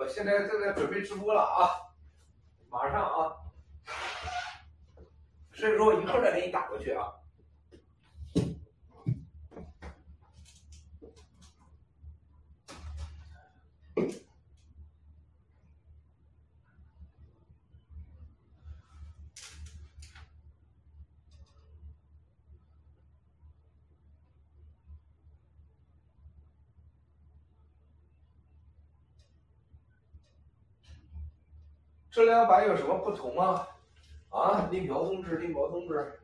我现在正在准备直播了啊，马上啊，所以说我一会儿再给你打过去啊。这两版有什么不同吗？啊，林彪同志，林彪同志。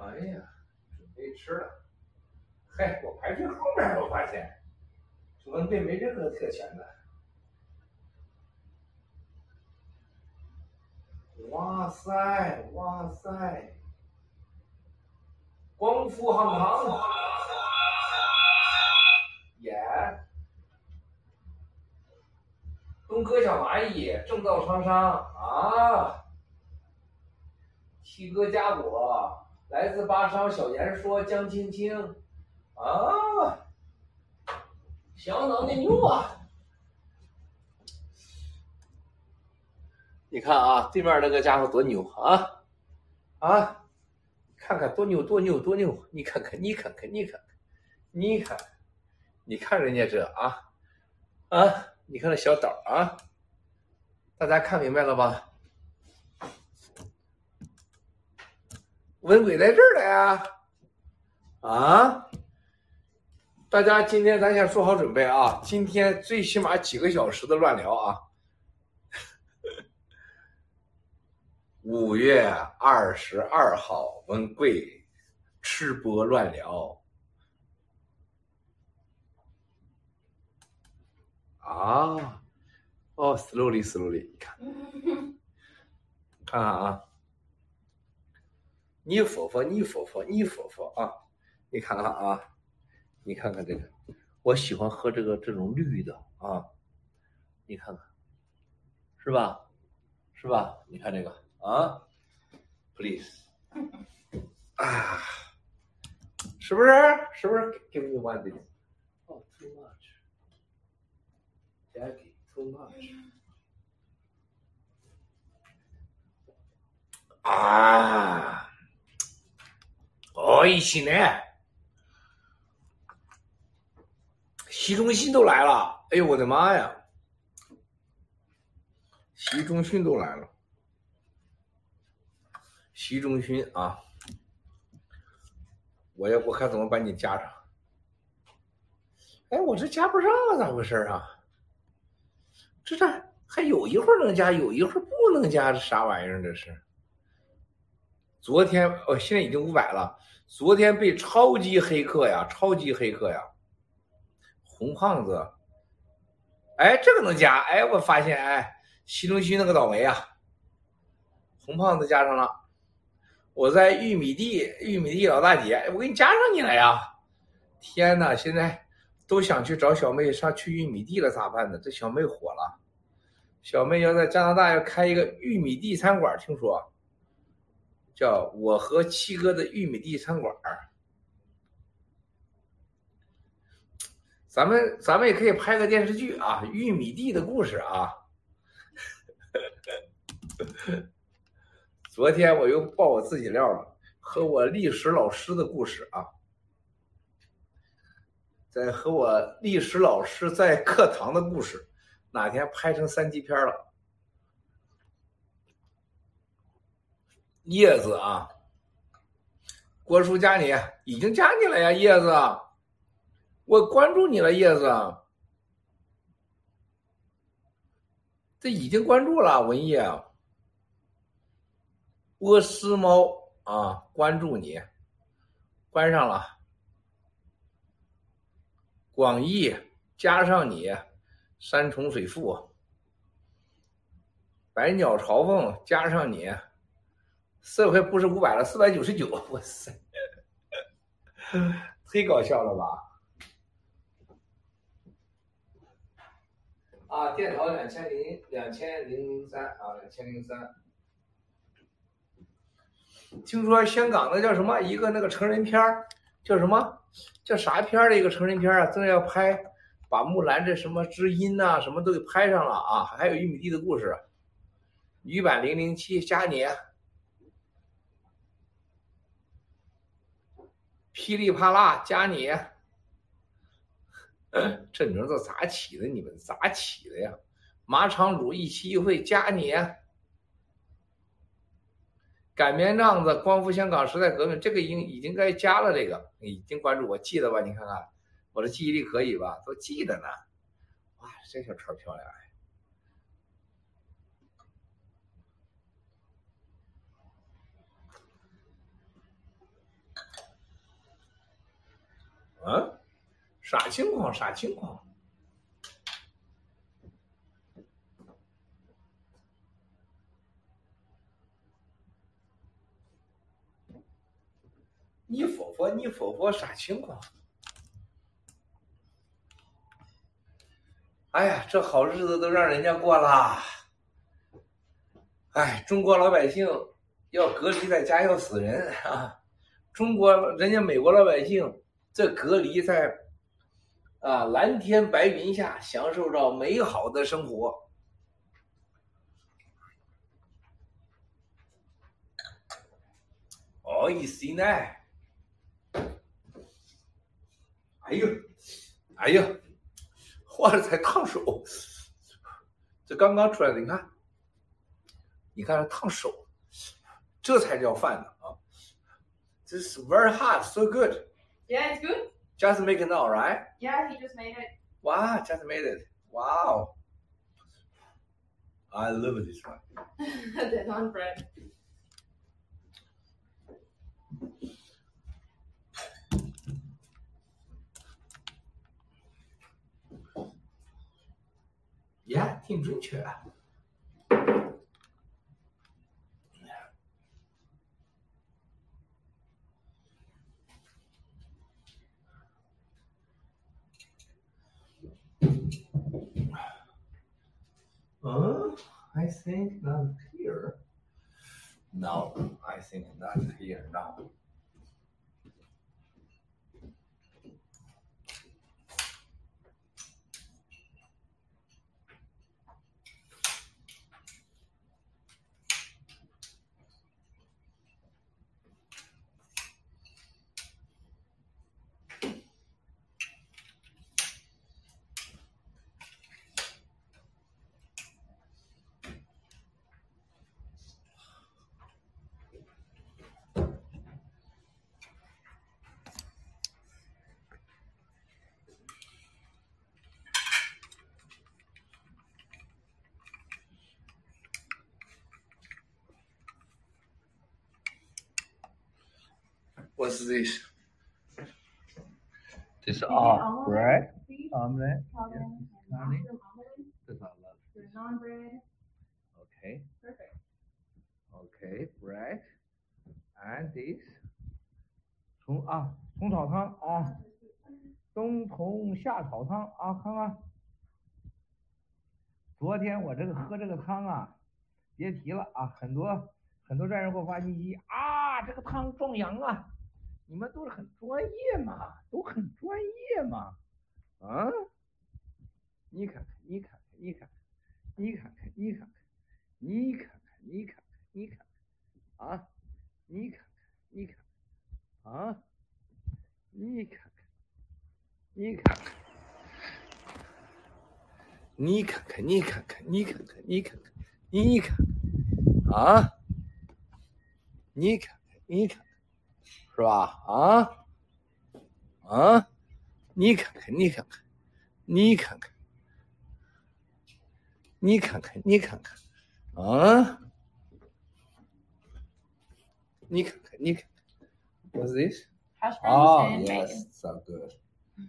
哎呀，准备吃了。嘿，我排最后面，我发现，准备没任何特权的。哇塞，哇塞，光复航航，耶！东哥小蚂蚁，正道长商啊，七哥家果。来自巴商小言说江青青，啊，相当的牛啊！你看啊，对面那个家伙多牛啊啊！看看多牛多牛多牛！你看看你看看你看看你看，你看人家这啊啊！你看那小岛啊，大家看明白了吧？文鬼在这儿了呀！啊，大家今天咱先做好准备啊！今天最起码几个小时的乱聊啊！五月二十二号，文贵吃播乱聊啊！哦，slowly slowly，你看，看 看啊！你佛佛，你佛佛，你佛佛啊！你看看啊，你看看这个，我喜欢喝这个这种绿的啊，你看看，是吧？是吧？你看这个啊，please，啊，是不是？是不是？Give me one this。Oh, too much. Jackie, too much. 啊。哦，一起呢，习仲勋都来了！哎呦，我的妈呀，习仲勋都来了！习仲勋啊，我要我看怎么把你加上。哎，我这加不上啊，咋回事啊？这这还有一会儿能加，有一会儿不能加，这啥玩意儿？这是？昨天哦，现在已经五百了。昨天被超级黑客呀，超级黑客呀，红胖子，哎，这个能加，哎，我发现，哎，习仲勋那个倒霉啊，红胖子加上了，我在玉米地，玉米地老大姐，我给你加上你了呀，天呐，现在都想去找小妹上去玉米地了，咋办呢？这小妹火了，小妹要在加拿大要开一个玉米地餐馆，听说。叫我和七哥的玉米地餐馆咱们咱们也可以拍个电视剧啊，玉米地的故事啊。昨天我又爆我自己料了，和我历史老师的故事啊，在和我历史老师在课堂的故事，哪天拍成三级片了。叶子啊，郭叔加你，已经加你了呀，叶子，我关注你了，叶子，这已经关注了，文艺，波斯猫啊，关注你，关上了。广义加上你，山重水复。百鸟朝凤加上你，这回不是五百了，四百九十九。哇塞，忒搞笑了吧！啊，电淘两千零两千零三啊，两千零三。听说香港那叫什么一个那个成人片儿，叫什么叫啥片儿的一个成人片儿啊，正要拍，把木兰这什么知音呐，什么都给拍上了啊，还有玉米地的故事，女版零零七加你，噼里啪啦加你，这名字咋起的？你们咋起的呀？马场主一期一会加你。擀面杖子，光复香港时代革命，这个已经已经该加了，这个已经关注，我记得吧？你看看，我的记忆力可以吧？都记得呢。哇，这小车漂亮哎！啊，啥情况？啥情况？你佛佛，你佛佛，啥情况？哎呀，这好日子都让人家过了。哎，中国老百姓要隔离在家要死人啊！中国人家美国老百姓这隔离在啊蓝天白云下，享受着美好的生活。哦，一谁呢？哎呦，哎呦，换了才烫手，这刚刚出来的，你看，你看烫手，这才叫饭呢啊！这是 very hot, so good. Yeah, it's good. Just make it now, right? Yeah, he just made it. Wow, just made it. Wow. I love this one. the non bread. Yeah，挺准确。 Uh, I think not here. No, I think not here now. What's this? This are bread, Beef, omelette. Calvin, Yeah. and mushroom omelet. This I love. For non bread. Okay, Perfect. okay, bread, and this. 葱啊，葱炒汤啊，冬虫夏草汤啊，看看。昨天我这个喝这个汤啊，别提了啊，很多很多专人给我发信息啊，这个汤壮阳啊。你们都是很专业嘛，都很专业嘛，啊？你看看，你看看，你看看，你看看，你看看，你看看，你看看，你看看，啊？你看看，你看看，啊？你看看，你看看，你看看，你看看，你看看，你看看，你看，啊？你看看，你看。是吧？啊啊！你看看，你看看，你看看，你看看，你看看，啊！ 你看看，你看，What's this? Hash browns Oh, and yes, bacon. so good.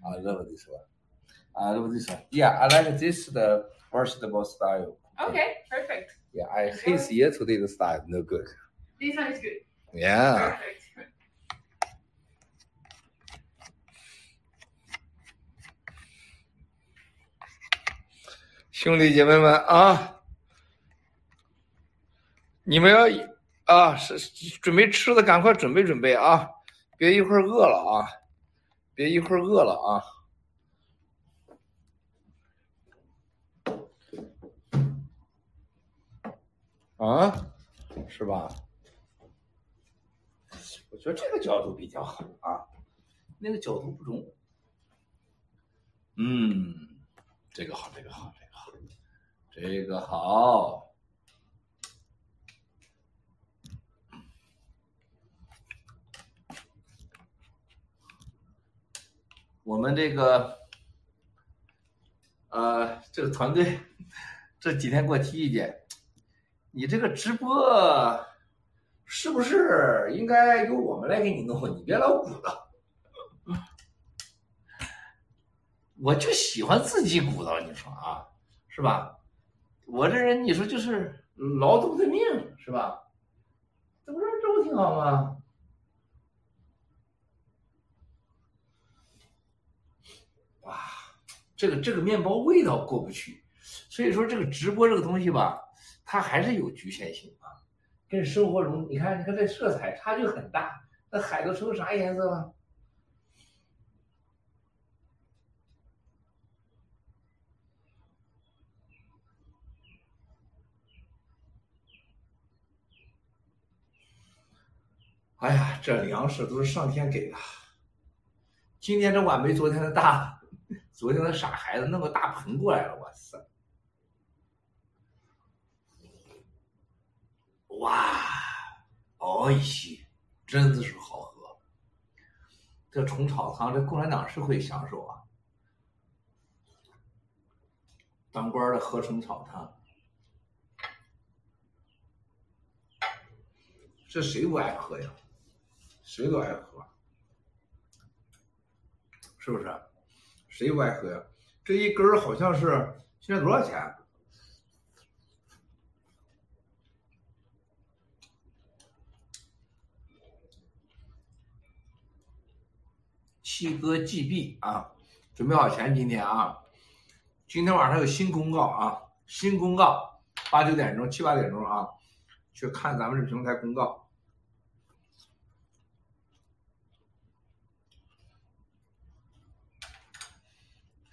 I love this one. I love this one. Yeah, I like this the vegetable style. Okay, perfect. Yeah, I hate yesterday style. No good. This one is good. Yeah. Perfect. 兄弟姐妹们啊，你们要啊是准备吃的，赶快准备准备啊，别一会儿饿了啊，别一会儿饿了啊。啊，是吧？我觉得这个角度比较好啊，那个角度不中。嗯，这个好，这个好，这个好，我们这个，呃，这个团队这几天给我提意见，你这个直播是不是应该由我们来给你弄？你别老鼓捣。我就喜欢自己鼓捣，你说啊，是吧？我这人你说就是劳动的命，是吧？这不是这不挺好吗？哇，这个这个面包味道过不去，所以说这个直播这个东西吧，它还是有局限性啊。跟生活中，你看，你看这色彩差距很大，那海都成啥颜色了？哎呀，这粮食都是上天给的，今天这碗没昨天的大，昨天的傻孩子弄个大盆过来了，哇塞！哇，哦西，真的是好喝。这虫草汤，这共产党是会享受啊。当官的喝虫草汤，这谁不爱喝呀？谁都爱喝，是不是？谁不爱喝呀？这一根儿好像是现在多少钱？七哥 GB 啊，准备好钱，今天啊，今天晚上有新公告啊，新公告，八九点钟、七八点钟啊，去看咱们这平台公告。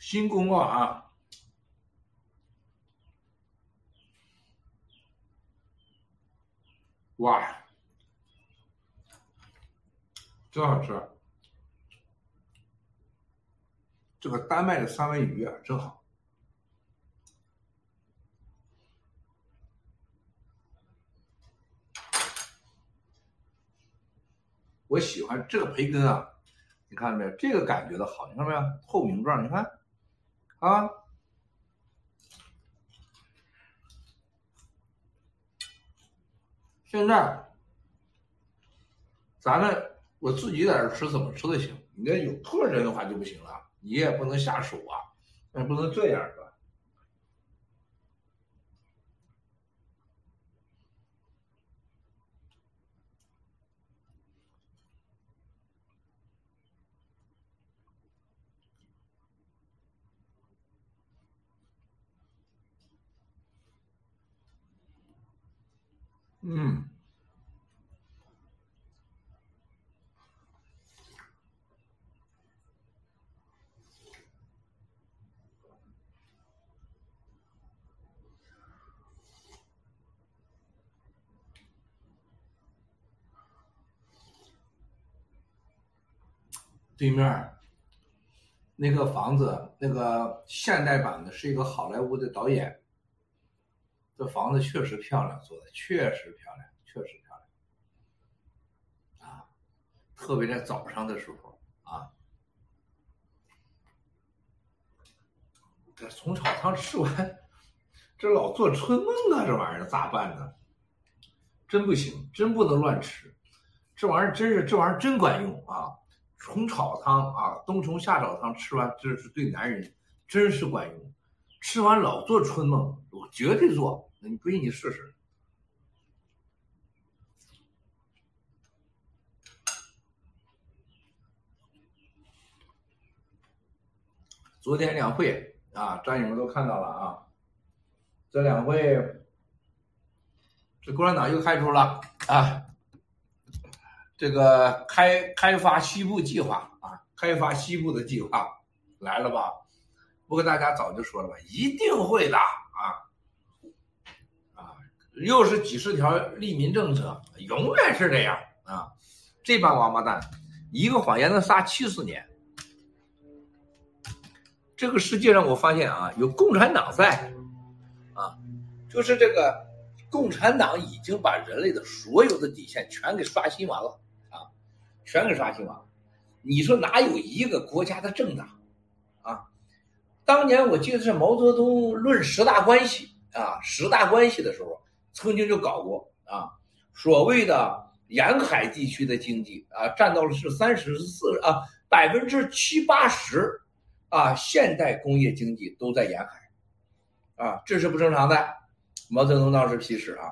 新公告啊！哇，真好吃！这个丹麦的三文鱼啊，真好。我喜欢这个培根啊，你看到没有？这个感觉的好，你看到没有？透明状，你看。啊，现在咱们我自己在这吃怎么吃都行，你要有客人的话就不行了，你也不能下手啊，也不能这样是吧？嗯，对面儿那个房子，那个现代版的是一个好莱坞的导演。这房子确实漂亮，做的确实漂亮，确实漂亮，啊，特别在早上的时候啊，这虫草汤吃完，这老做春梦啊，这玩意儿咋办呢？真不行，真不能乱吃。这玩意儿真是这玩意儿真管用啊！虫草汤啊，冬虫夏草汤吃完，这是对男人真是管用。吃完老做春梦，我绝对做。那你不信你试试。昨天两会啊，战友们都看到了啊。这两会，这共产党又开出了啊，这个开开发西部计划啊，开发西部的计划来了吧？我跟大家早就说了吧，一定会的！又是几十条利民政策，永远是这样啊！这帮王八蛋，一个谎言能撒七十年。这个世界上，我发现啊，有共产党在，啊，就是这个共产党已经把人类的所有的底线全给刷新完了啊，全给刷新完了。你说哪有一个国家的政党啊？当年我记得是毛泽东论十大关系啊，十大关系的时候，曾经就搞过啊，所谓的沿海地区的经济啊，占到了是三十四啊百分之七八十。啊，现代工业经济都在沿海，啊，这是不正常的。毛泽东当时批示啊，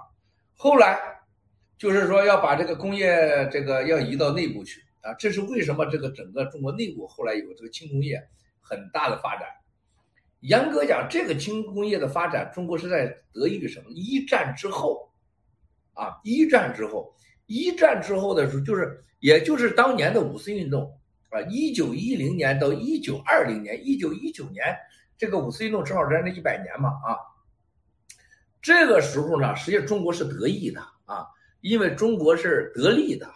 后来就是说要把这个工业这个要移到内部去啊，这是为什么？这个整个中国内部后来有这个轻工业很大的发展。严格讲，这个轻工业的发展，中国是在得益于什么？一战之后，啊，一战之后，一战之后的时候，就是也就是当年的五四运动。啊，一九一零年到一九二零年，一九一九年，这个五四运动正好在那一百年嘛啊。这个时候呢，实际上中国是得益的啊，因为中国是得利的。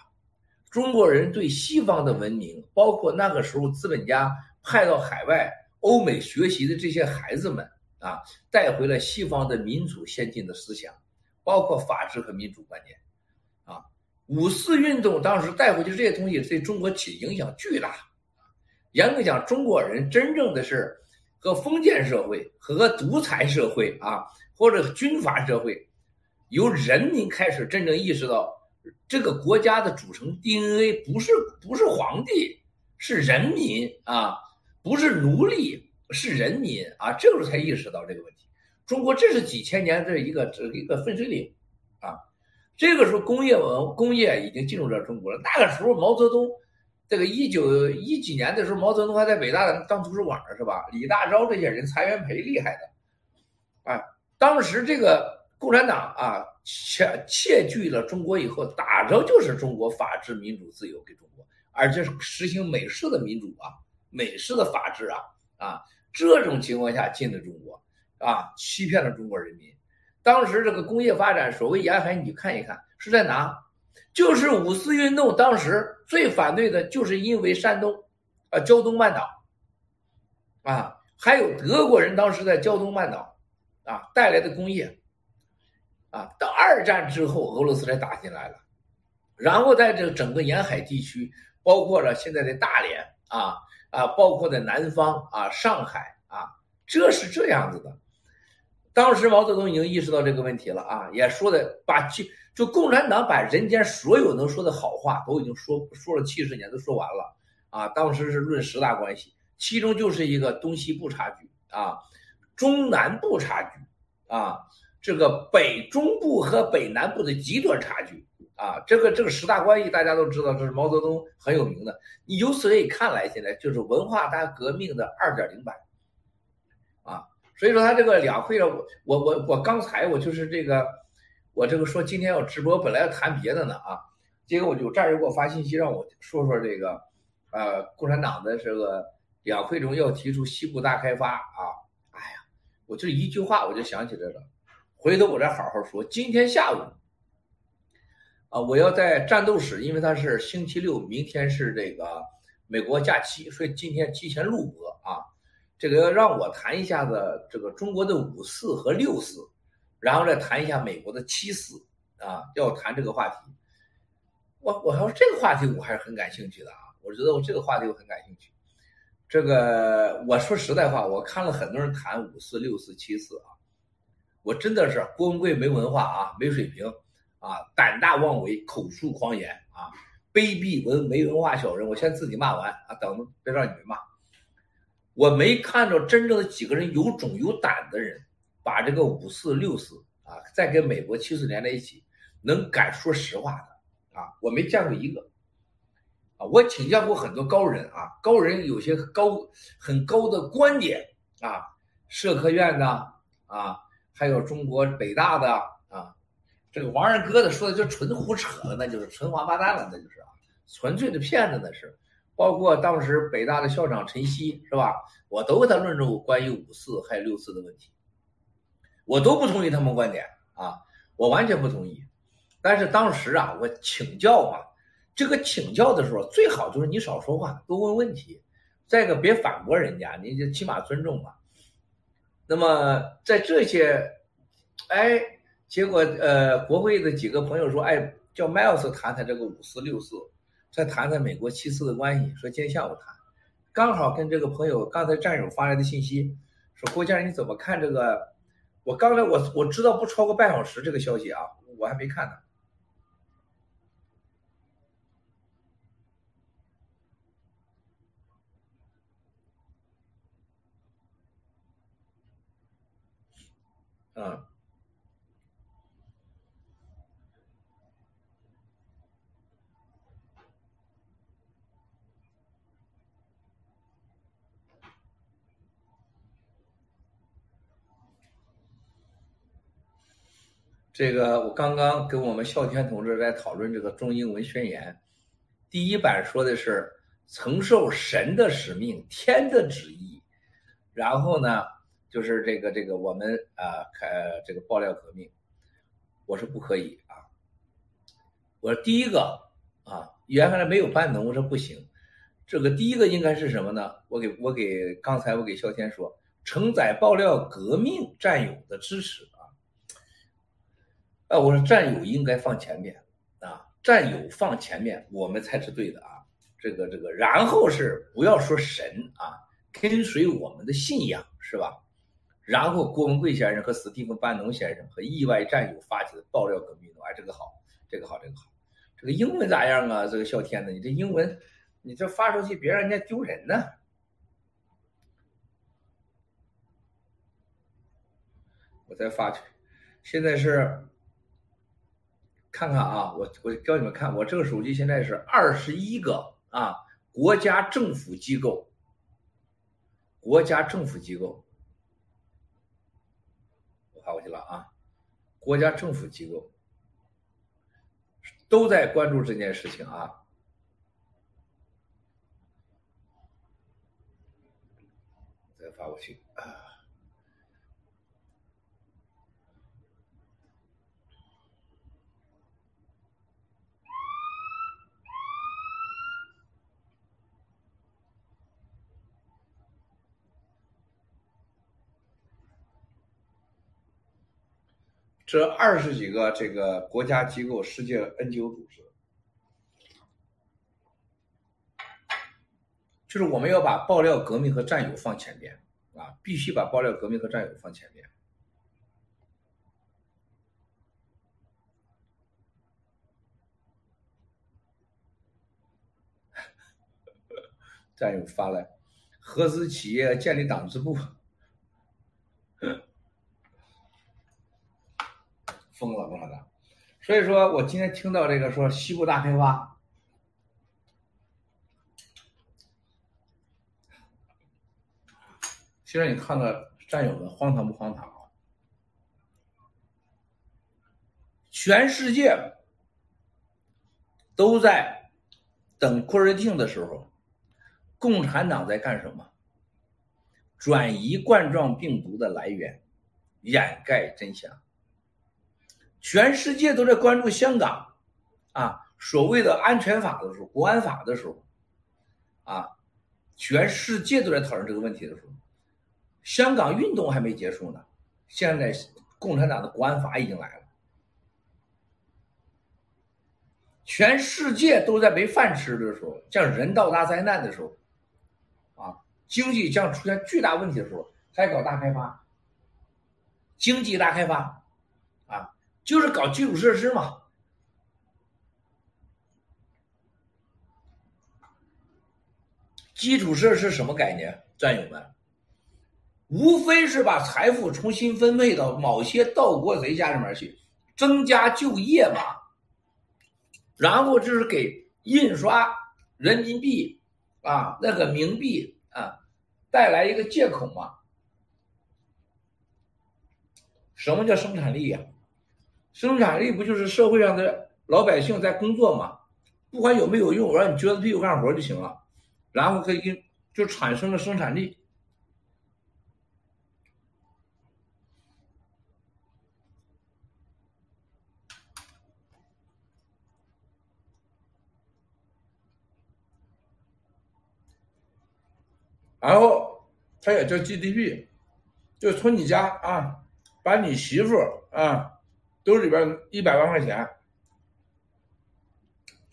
中国人对西方的文明，包括那个时候资本家派到海外欧美学习的这些孩子们啊，带回了西方的民主先进的思想，包括法治和民主观念。啊五四运动当时带回去这些东西，对中国起影响巨大。严格讲，中国人真正的是和封建社会、和独裁社会啊，或者军阀社会，由人民开始真正意识到，这个国家的组成 DNA 不是不是皇帝，是人民啊，不是奴隶，是人民啊，这个时候才意识到这个问题。中国这是几千年的一个一个分水岭啊。这个时候，工业文工业已经进入到中国了。那个时候，毛泽东，这个一九一几年的时候，毛泽东还在北大当图书馆呢，是吧？李大钊这些人，蔡元培厉害的，啊，当时这个共产党啊，窃窃据了中国以后，打着就是中国法治、民主、自由给中国，而且实行美式的民主啊，美式的法治啊，啊，这种情况下进的中国，啊，欺骗了中国人民。当时这个工业发展，所谓沿海，你看一看是在哪？就是五四运动当时最反对的，就是因为山东，啊，胶东半岛，啊，还有德国人当时在胶东半岛，啊带来的工业，啊，到二战之后，俄罗斯才打进来了，然后在这整个沿海地区，包括了现在的大连，啊啊，包括在南方啊，上海啊，这是这样子的。当时毛泽东已经意识到这个问题了啊，也说的把就就共产党把人间所有能说的好话都已经说说了七十年都说完了啊。当时是论十大关系，其中就是一个东西部差距啊，中南部差距啊，这个北中部和北南部的极端差距啊。这个这个十大关系大家都知道，这是毛泽东很有名的。你由此可以看来，现在就是文化大革命的二点零版。啊所以说他这个两会上，我我我我刚才我就是这个，我这个说今天要直播，本来要谈别的呢啊，结果我就战友给我发信息让我说说这个，呃，共产党的这个两会中要提出西部大开发啊，哎呀，我就一句话我就想起来了，回头我再好好说。今天下午，啊，我要在战斗室，因为他是星期六，明天是这个美国假期，所以今天提前录播啊。这个要让我谈一下子这个中国的五四和六四，然后再谈一下美国的七四啊，要谈这个话题。我我还说这个话题我还是很感兴趣的啊，我觉得我这个话题我很感兴趣。这个我说实在话，我看了很多人谈五四、六四、七四啊，我真的是郭文贵没文化啊，没水平啊，胆大妄为，口出狂言啊，卑鄙文没文化小人，我先自己骂完啊，等着别让你们骂。我没看着真正的几个人有种有胆的人，把这个五四六四啊，再跟美国七四连在一起，能敢说实话的啊，我没见过一个。啊，我请教过很多高人啊，高人有些高很高的观点啊，社科院的啊，还有中国北大的，这个王二哥的说的就纯胡扯了，那就是纯王八蛋了，那就是啊，纯粹的骗子那是。包括当时北大的校长陈希是吧？我都跟他论证过关于五四还有六四的问题，我都不同意他们观点啊，我完全不同意。但是当时啊，我请教嘛。这个请教的时候，最好就是你少说话，多问问题。再一个，别反驳人家，你就起码尊重嘛。那么在这些，哎，结果呃，国会的几个朋友说，哎，叫 Miles 谈谈这个五四六四，再谈谈美国七四的关系。说今天下午谈，刚好跟这个朋友刚才战友发来的信息，说郭先生你怎么看这个？我刚才我我知道不超过半小时这个消息啊，我还没看呢。嗯，这个我刚刚跟我们孝天同志在讨论这个中英文宣言，第一版说的是承受神的使命、天的旨意，然后呢？就是这个这个我们啊开这个爆料革命，我说不可以啊。我说第一个啊，原来没有班农，我说不行。这个第一个应该是什么呢？我给我给刚才我给孝天说，承载爆料革命战友的支持啊。我说战友应该放前面啊，战友放前面，我们才是对的啊。这个这个，然后是不要说神啊，跟随我们的信仰是吧？然后郭文贵先生和史蒂芬班农先生和意外战友发起的爆料革命，哎，这个好，这个好，这个好，这个英文咋样啊？这个笑天呢？你这英文，你这发出去别让人家丢人呢。我再发去，现在是看看啊，我我教你们看，我这个手机现在是二十一个啊，国家政府机构，国家政府机构。我发过去了啊！国家政府机构都在关注这件事情啊！再发过去啊！这二十几个这个国家机构、世界 NGO 组织，就是我们要把爆料革命和战友放前边啊，必须把爆料革命和战友放前边。战友发来，合资企业建立党支部。疯了，我的，所以说我今天听到这个说西部大开发，现在你看到战友们荒唐不荒唐啊？全世界都在等库尔汀的时候，共产党在干什么？转移冠状病毒的来源，掩盖真相。全世界都在关注香港，啊，所谓的安全法的时候，国安法的时候，啊，全世界都在讨论这个问题的时候，香港运动还没结束呢，现在共产党的国安法已经来了，全世界都在没饭吃的时候，像人道大灾难的时候，啊，经济将出现巨大问题的时候，还搞大开发，经济大开发。就是搞基础设施嘛，基础设施什么概念，战友们？无非是把财富重新分配到某些盗国贼家里面去，增加就业嘛。然后就是给印刷人民币啊，那个冥币啊，带来一个借口嘛。什么叫生产力呀？生产力不就是社会上的老百姓在工作吗？不管有没有用，我让你撅着屁股干活就行了，然后可以给就产生了生产力。然后它也叫 GDP，就从你家啊，把你媳妇啊兜里边一百万块钱，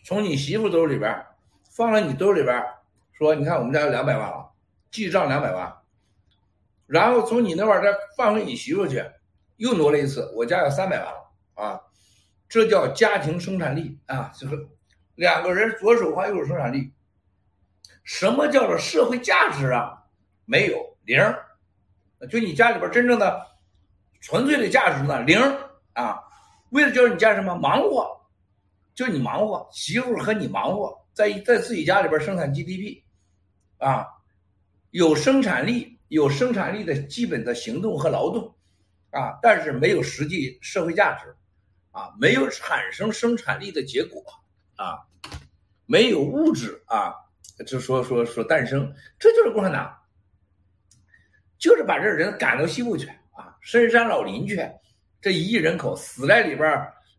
从你媳妇兜里边放到你兜里边，说你看我们家有两百万了，记账两百万，然后从你那块再放回你媳妇去，又挪了一次，我家有三百万了啊，这叫家庭生产力啊，就是两个人左手花右手生产力。什么叫做社会价值啊？没有零，就你家里边真正的纯粹的价值呢？零啊！为了叫你家什么忙活，就你忙活，媳妇和你忙活，在在自己家里边生产 GDP，啊，有生产力，有生产力的基本的行动和劳动，啊，但是没有实际社会价值，啊，没有产生生产力的结果，啊，没有物质啊。就说说说诞生，这就是共产党，就是把这人赶到西部去啊，深山老林去，这一亿人口死在里边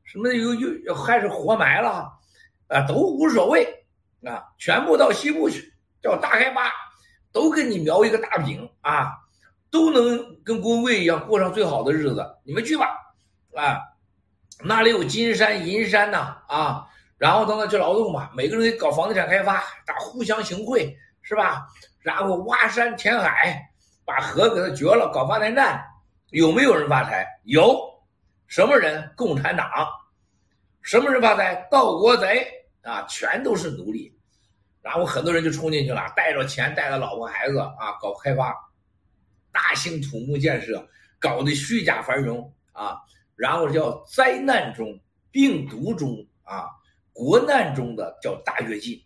什么又又还是活埋了啊，都无所谓啊，全部到西部去，叫大开发，都给你描一个大饼啊，都能跟郭文贵一样过上最好的日子，你们去吧啊，那里有金山银山呐啊。然后等他去劳动吧，每个人给搞房地产开发，大互相行贿，是吧？然后挖山填海，把河给它掘了，搞发电站，有没有人发财？有，什么人？共产党。什么人发财？盗国贼啊，全都是奴隶。然后很多人就冲进去了，带着钱，带着老婆孩子啊，搞开发，大兴土木建设，搞得虚假繁荣啊。然后叫灾难中、病毒中啊。国难中的叫大跃进，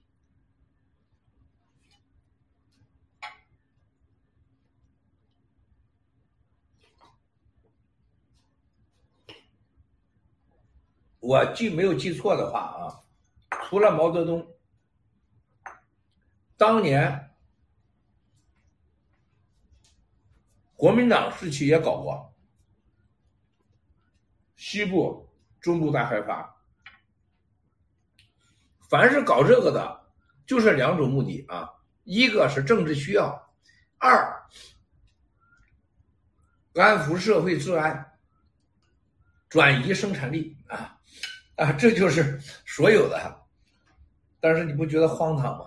我记没有记错的话啊，除了毛泽东，当年国民党时期也搞过西部、中部大开发。凡是搞这个的，就是两种目的啊，一个是政治需要，二安抚社会治安，转移生产力啊，这就是所有的。但是你不觉得荒唐吗？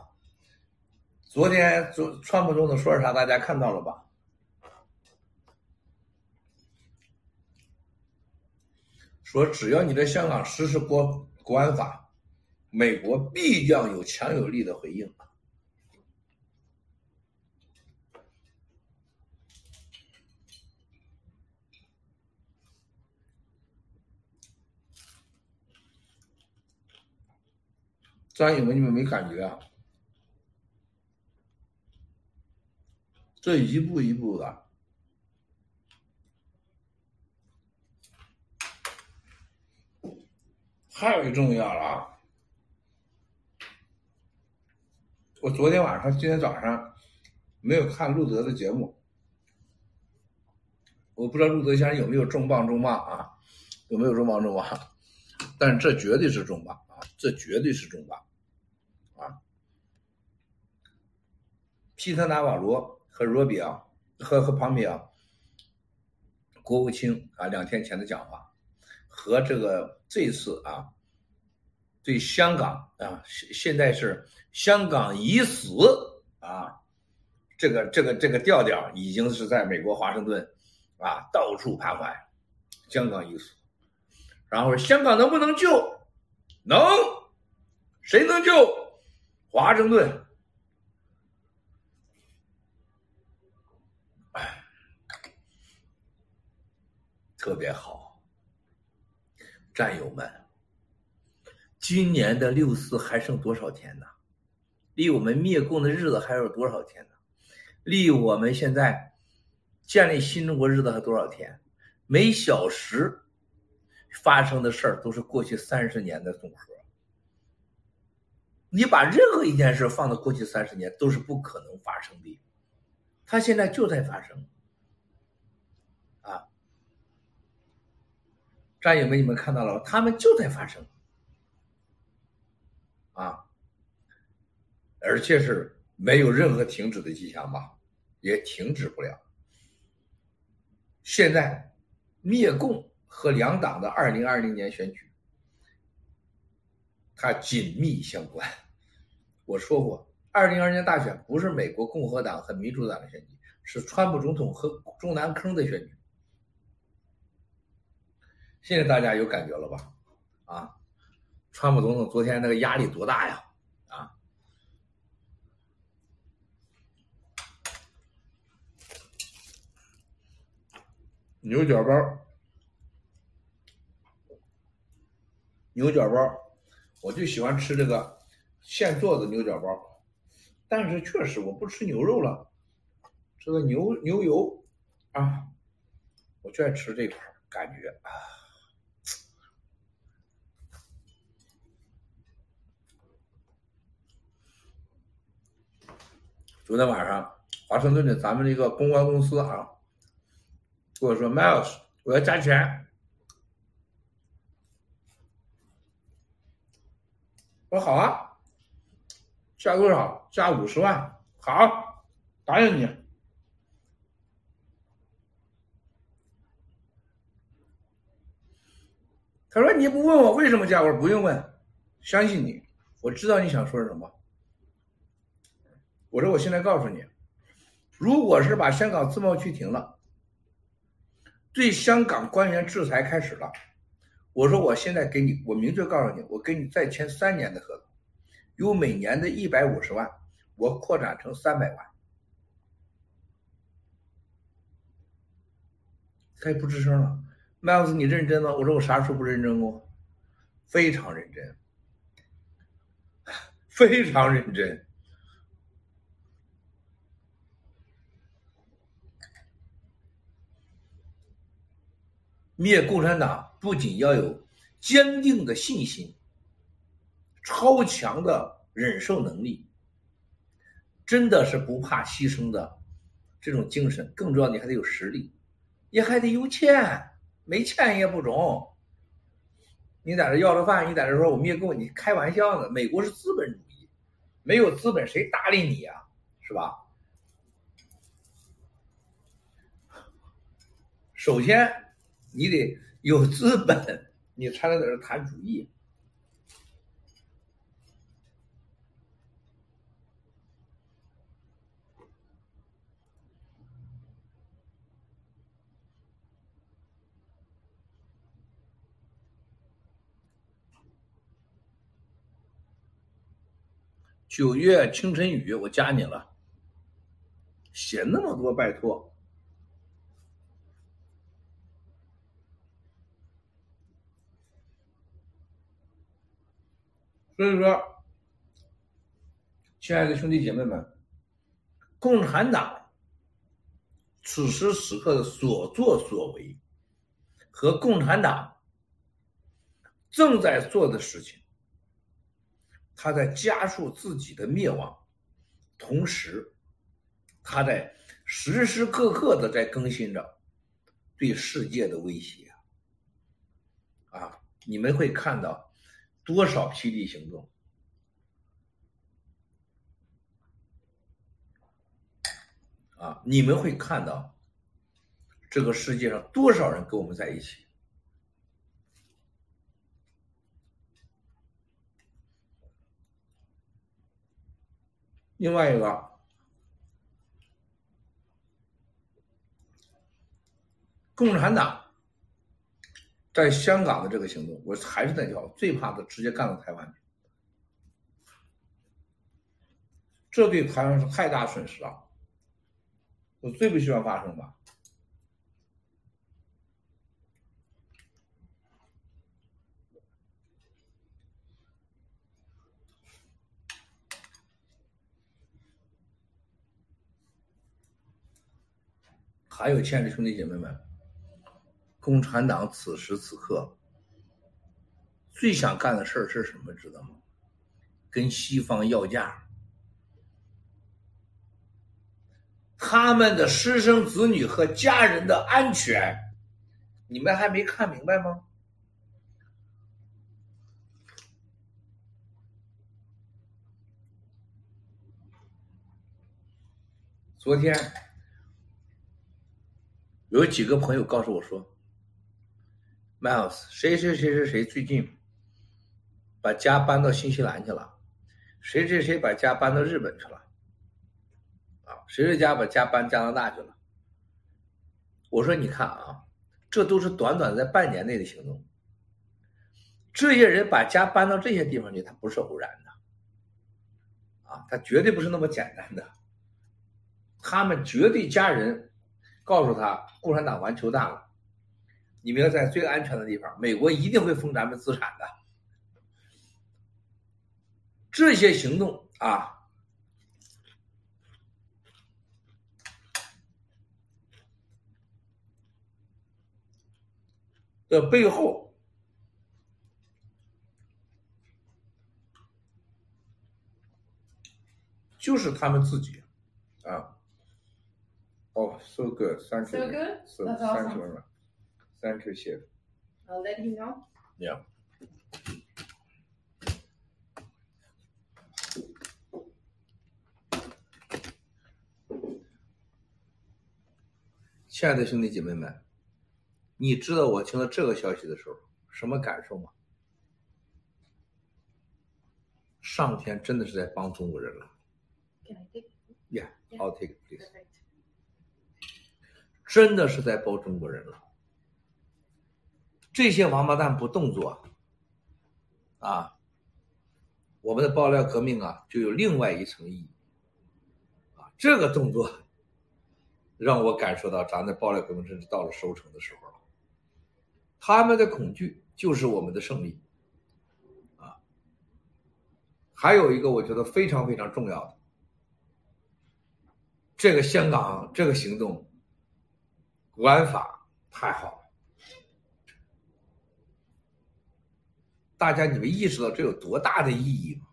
昨天昨川普总统说啥，大家看到了吧？说只要你在香港实施国国安法。美国必将有强有力的回应。张友们，你们没感觉啊？这一步一步的，还有一重要了啊！我昨天晚上、今天早上没有看路德的节目，我不知道路德先生有没有重磅重磅啊？有没有重磅重磅？但是这绝对是重磅！这绝对是重磅啊！皮特纳瓦罗和罗比奥和和庞皮奥国务卿啊两天前的讲话，和这个这次啊。对香港啊，现现在是香港已死啊，这个这个这个调调已经是在美国华盛顿啊到处徘徊，香港已死，然后香港能不能救？能？谁能救华盛顿？特别好。战友们今年的六四还剩多少天呢？离我们灭共的日子还有多少天呢？离我们现在建立新中国日子还有多少天？每小时发生的事儿都是过去三十年的总和。你把任何一件事放到过去三十年，都是不可能发生的。它现在就在发生。啊，战友们，你们看到了吗？他们就在发生。啊，而且是没有任何停止的迹象吧？也停止不了。现在。灭共和两党的二零二零年选举，它紧密相关。我说过，二零二零年大选不是美国共和党和民主党的选举，是川普总统和中南坑的选举。现在大家有感觉了吧？啊，川普总统昨天那个压力多大呀？啊，牛角包。牛角包，我就喜欢吃这个现做的牛角包，但是确实我不吃牛肉了，这个牛牛油啊，我就爱吃这块感觉啊。昨天晚上，华盛顿的咱们这个公关公司啊，跟我说，Miles，我要加钱。我说好啊，加多少？加五十万，好，答应你。他说你不问我为什么加，我说不用问，相信你，我知道你想说什么。我说我现在告诉你，如果是把香港自贸区停了，对香港官员制裁开始了。我说，我现在给你，我明确告诉你，我跟你再签三年的合同，由每年的一百五十万，我扩展成三百万。他也不吱声了。麦克斯，你认真吗？我说我啥时候不认真过？非常认真，非常认真。灭共产党。不仅要有坚定的信心、超强的忍受能力，真的是不怕牺牲的这种精神，更重要，你还得有实力，你还得有钱，没钱也不中。你在这要了饭，你在这说我灭共，你开玩笑呢？美国是资本主义，没有资本谁搭理你呀？是吧？首先，你得。有资本，你才能在这谈主义。九月清晨雨，我加你了。写那么多，拜托。所以说，亲爱的兄弟姐妹们，共产党此时此刻的所作所为，和共产党正在做的事情，他在加速自己的灭亡，同时，他在时时刻刻的在更新着对世界的威胁。啊，你们会看到。多少霹雳行动啊！你们会看到这个世界上多少人跟我们在一起。另外一个，共产党。在香港的这个行动我还是那句话最怕的直接干到台湾去。这对台湾是太大损失了我最不希望发生的还有亲爱的兄弟姐妹们共产党此时此刻最想干的事儿是什么？知道吗？跟西方要价。他们的师生子女和家人的安全，你们还没看明白吗？昨天有几个朋友告诉我说，Miles，谁谁谁谁谁最近把家搬到新西兰去了，谁谁谁把家搬到日本去了。啊谁谁家把家搬加拿大去了？我说你看啊，这都是短短在半年内的行动。这些人把家搬到这些地方去，他不是偶然的，啊，他绝对不是那么简单的。他们绝对家人告诉他，共产党玩球大了，你们要在最安全的地方，美国一定会封咱们资产的。这些行动啊。的背后，就是他们自己啊。哦，so good，thank good? That's thank you much，thank you。I'll let him know. Yeah。亲爱的兄弟姐妹们，你知道我听到这个消息的时候什么感受吗？上天真的是在帮中国人了。Can I take? Yeah, I'll take it, please. 真的是在帮中国人了。这些王八蛋不动作，啊，我们的爆料革命啊，就有另外一层意义。啊，这个动作让我感受到咱的爆料革命真是到了收成的时候了。他们的恐惧就是我们的胜利。啊，还有一个我觉得非常非常重要的，这个香港这个行动。玩法太好了，大家你们意识到这有多大的意义吗？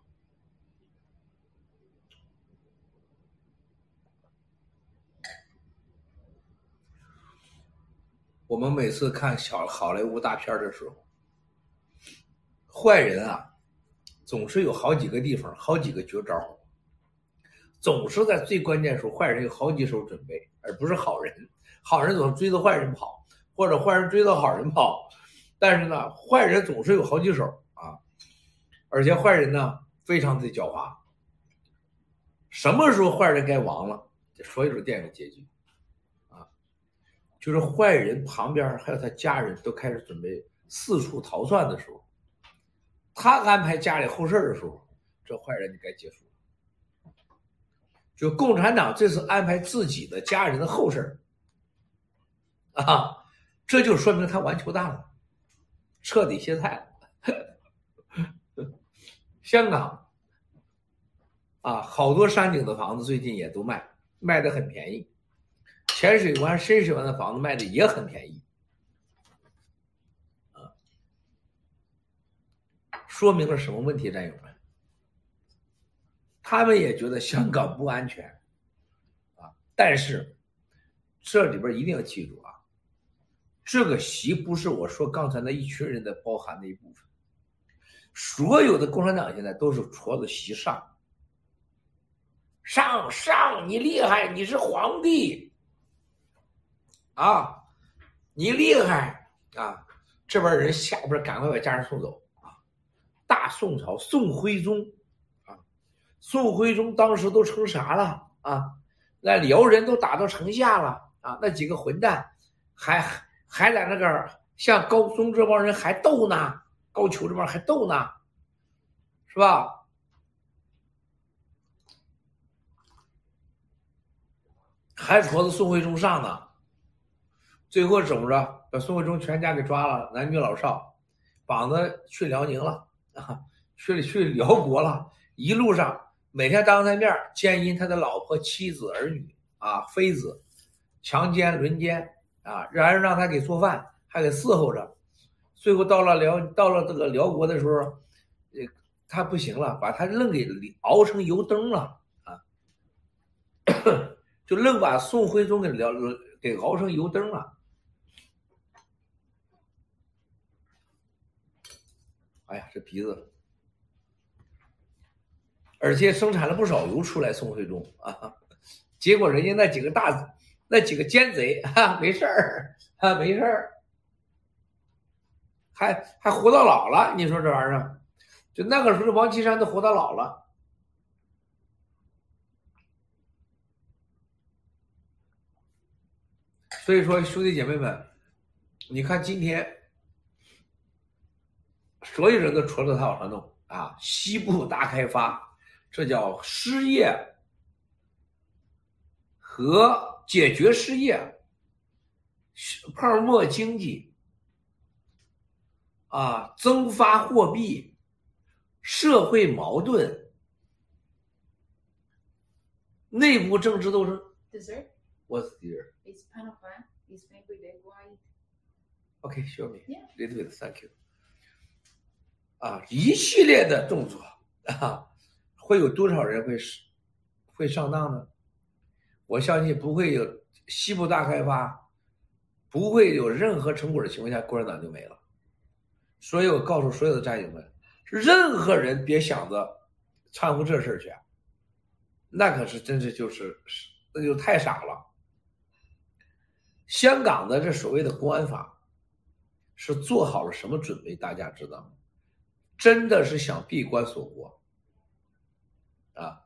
我们每次看小好莱坞大片的时候，坏人啊，总是有好几个地方，好几个绝招，总是在最关键时候，坏人有好几手准备，而不是好人。好人总是追着坏人跑，或者坏人追着好人跑，但是呢，坏人总是有好几手啊，而且坏人呢非常的狡猾。什么时候坏人该亡了？这所有的电影结局啊，就是坏人旁边还有他家人都开始准备四处逃窜的时候，他安排家里后事的时候，这坏人就该结束了。就共产党这次安排自己的家人的后事啊，这就说明他玩球大了，彻底歇菜了。香港啊，好多山顶的房子最近也都卖，卖的很便宜。浅水湾、深水湾的房子卖的也很便宜，啊，说明了什么问题，战友们？他们也觉得香港不安全，啊，但是这里边一定要记住啊。这个习不是我说刚才那一群人的包含的一部分，所有的共产党现在都是戳着习上，上上你厉害，你是皇帝，啊，你厉害啊！这边人下边赶快把家人送走啊！大宋朝宋徽宗啊，宋徽宗当时都成啥了啊？那辽人都打到城下了啊！那几个混蛋还。还在那个像高宗这帮人还斗呢，高俅这帮还斗呢，是吧？还戳着宋徽宗上呢，最后怎么着？把宋徽宗全家给抓了，男女老少，绑着去辽宁了啊，去了去辽国了。一路上每天当他面奸淫他的老婆、妻子、儿女啊，妃子。强奸、轮奸啊，然后让他给做饭，还给伺候着。最后到了辽，到了这个辽国的时候，呃，他不行了，把他愣给熬成油灯了啊，就愣把宋徽宗给辽给熬成油灯了。哎呀，这鼻子，而且生产了不少油出来。宋徽宗啊，结果人家那几个大那几个奸贼哈，没事儿哈，没事儿。还还活到老了，你说这玩意儿，就那个时候王岐山都活到老了。所以说，兄弟姐妹们，你看今天所有人都戳着他往上弄啊，西部大开发，这叫失业和解决失业，泡沫经济。啊，增发货币，社会矛盾，内部政治斗争。Dessert? What's here? It's panafan. It's made with egg white. Okay, show me. Yeah. Little bit, thank you. 啊，一系列的动作啊，会有多少人会是会上当呢？我相信不会有西部大开发，不会有任何成果的情况下，共产党就没了。所以我告诉所有的战友们，任何人别想着掺和这事儿去，那可是真是就是那就太傻了。香港的这所谓的国安法，是做好了什么准备？大家知道吗？真的是想闭关锁国啊！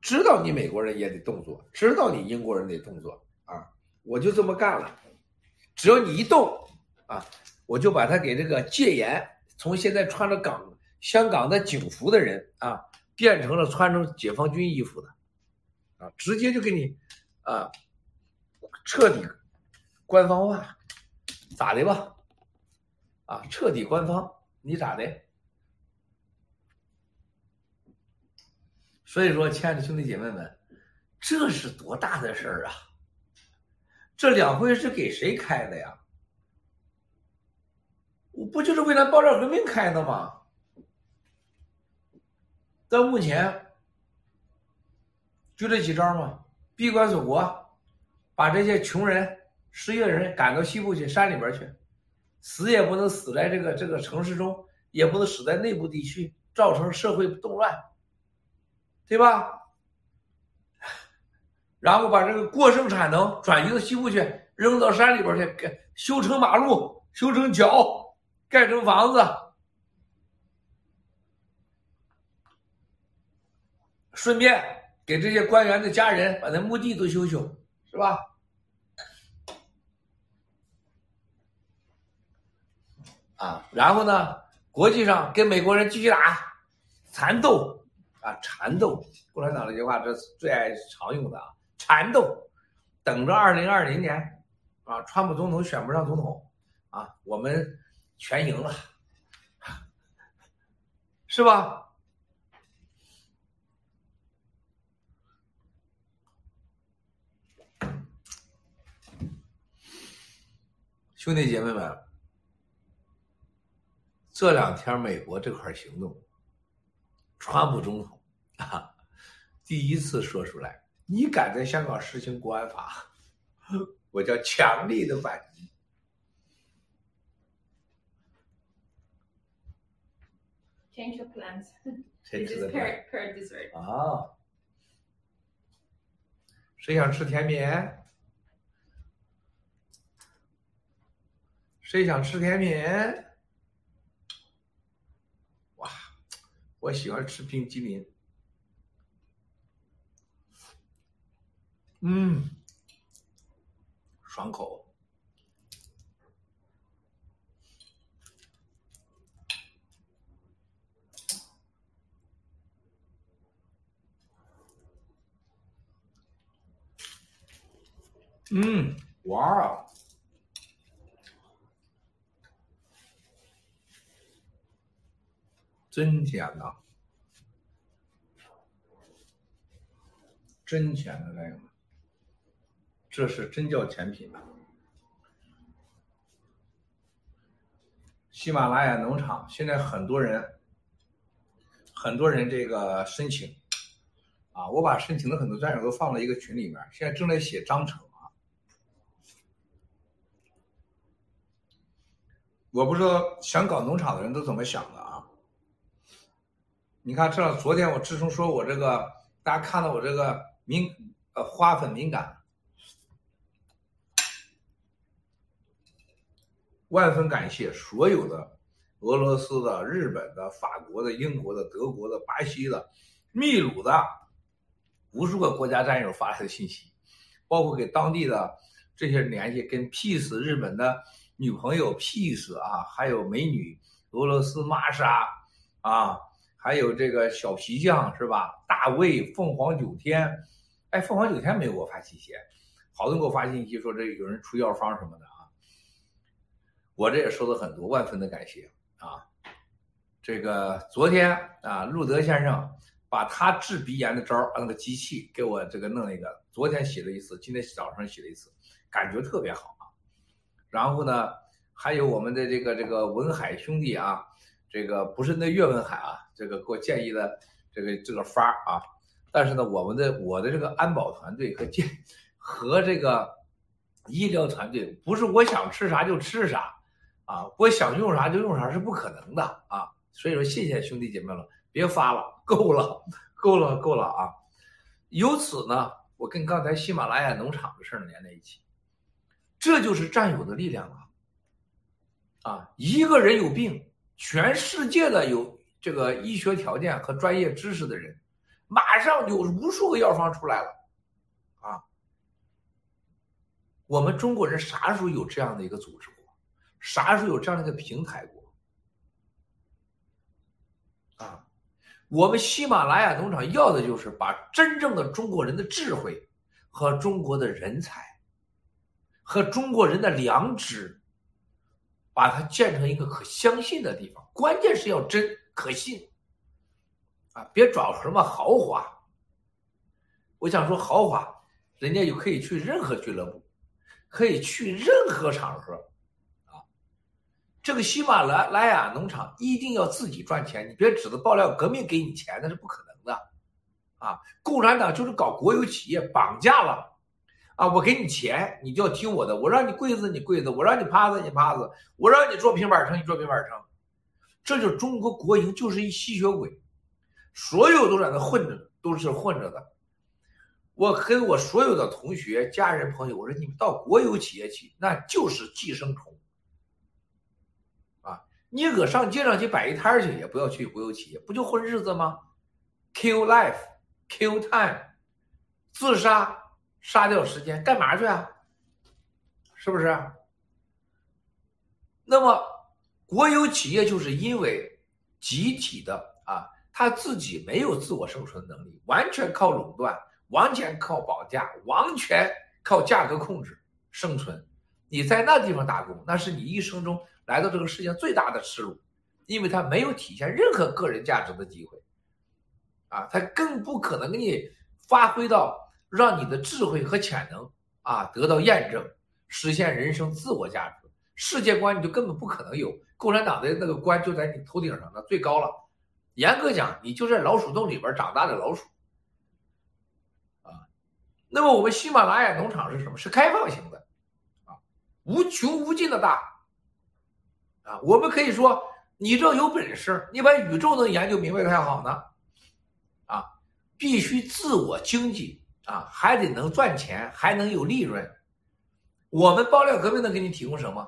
知道你美国人也得动作，知道你英国人得动作啊！我就这么干了，只要你一动啊！我就把他给这个戒严，从现在穿着港香港的警服的人啊，变成了穿着解放军衣服的，啊，直接就给你啊，彻底官方化，咋的吧？啊，彻底官方，你咋的？所以说，亲爱的兄弟姐妹们，这是多大的事儿啊！这两会是给谁开的呀？我不就是为了爆料革命开的吗？到目前就这几招嘛，闭关锁国，把这些穷人、失业人赶到西部去山里边去，死也不能死在这个这个城市中，也不能死在内部地区，造成社会动乱，对吧？然后把这个过剩产能转移到西部去，扔到山里边去，给修成马路，修成桥。盖成房子，顺便给这些官员的家人把那墓地都修修，是吧？啊，然后呢，国际上跟美国人继续打缠斗啊，缠斗。共产党这句话这是最爱常用的啊，缠斗。等着二零二零年啊，川普总统选不上总统啊，我们。全赢了，是吧？兄弟姐妹们，这两天美国这块行动，川普总统啊，第一次说出来，你敢在香港实行国安法，我叫强力的反击。Change your plans. 谁 This 吃的 is 饭 pear, pear dessert. 啊？谁想吃甜品？谁想吃甜品？哇，我喜欢吃冰激凌。嗯，爽口。嗯，哇真甜呐，真甜的这个，这是真叫甜品啊！喜马拉雅农场现在很多人，很多人这个申请啊，我把申请的很多战友都放在一个群里面，现在正在写章程啊。我不知道想搞农场的人都怎么想的啊？你看，这昨天我自从说我这个，大家看到我这个敏呃花粉敏感。万分感谢所有的俄罗斯的、日本的、法国的、英国的、德国的、巴西的、秘鲁的无数个国家战友发来的信息，包括给当地的这些联系，跟 Peace 日本的女朋友 Peace 啊，还有美女俄罗斯玛莎啊，还有这个小皮匠是吧？大卫凤凰九天，哎，凤凰九天没有给我发信息，好多人给我发信息说这有人出药方什么的啊。我这也收到很多万分的感谢啊！这个昨天啊，路德先生把他治鼻炎的招儿，那个机器给我这个弄了一个，昨天洗了一次，今天早上洗了一次，感觉特别好啊。然后呢，还有我们的这个这个文海兄弟啊，这个不是那岳文海啊，这个给我建议的这个这个法啊。但是呢，我们的我的这个安保团队和建和这个医疗团队，不是我想吃啥就吃啥。啊，我想用啥就用啥是不可能的啊！所以说，谢谢兄弟姐妹了，别发了，够了，够了，够了啊！由此呢，我跟刚才喜马拉雅农场的事儿连在一起，这就是战友的力量啊！啊，一个人有病，全世界的有这个医学条件和专业知识的人，马上有无数个药方出来了啊！我们中国人啥时候有这样的一个组织过？啥时候有这样的一个平台过？啊，我们喜马拉雅农场要的就是把真正的中国人的智慧和中国的人才和中国人的良知，把它建成一个可相信的地方。关键是要真可信啊！别找什么豪华。我想说豪华，人家就可以去任何俱乐部，可以去任何场合。啊这个喜马拉雅农场一定要自己赚钱，你别指着爆料革命给你钱，那是不可能的，啊！共产党就是搞国有企业绑架了，啊！我给你钱，你就要听我的，我让你跪着你跪着，我让你趴着你趴着，我让你做平板撑你做平板撑，这就中国国营就是一吸血鬼，所有都在那混着，都是混着的。我跟我所有的同学、家人、朋友，我说你们到国有企业去，那就是寄生虫啊。你搁上街上去摆一摊去，也不要去国有企业，不就混日子吗？Kill life, kill time，自杀，杀掉时间，干嘛去啊？是不是？那么，国有企业就是因为集体的啊，他自己没有自我生存能力，完全靠垄断，完全靠保价，完全靠价格控制生存。你在那地方打工，那是你一生中。来到这个世界最大的耻辱，因为他没有体现任何个人价值的机会，啊，他更不可能给你发挥到让你的智慧和潜能啊得到验证，实现人生自我价值，世界观你就根本不可能有。共产党的那个官就在你头顶上，那最高了。严格讲，你就在老鼠洞里边长大的老鼠，啊，那么我们喜马拉雅农场是什么？是开放型的，啊，无穷无尽的大。啊，我们可以说，你这有本事，你把宇宙能研究明白才好呢。啊，必须自我经济啊，还得能赚钱，还能有利润。我们爆料革命能给你提供什么？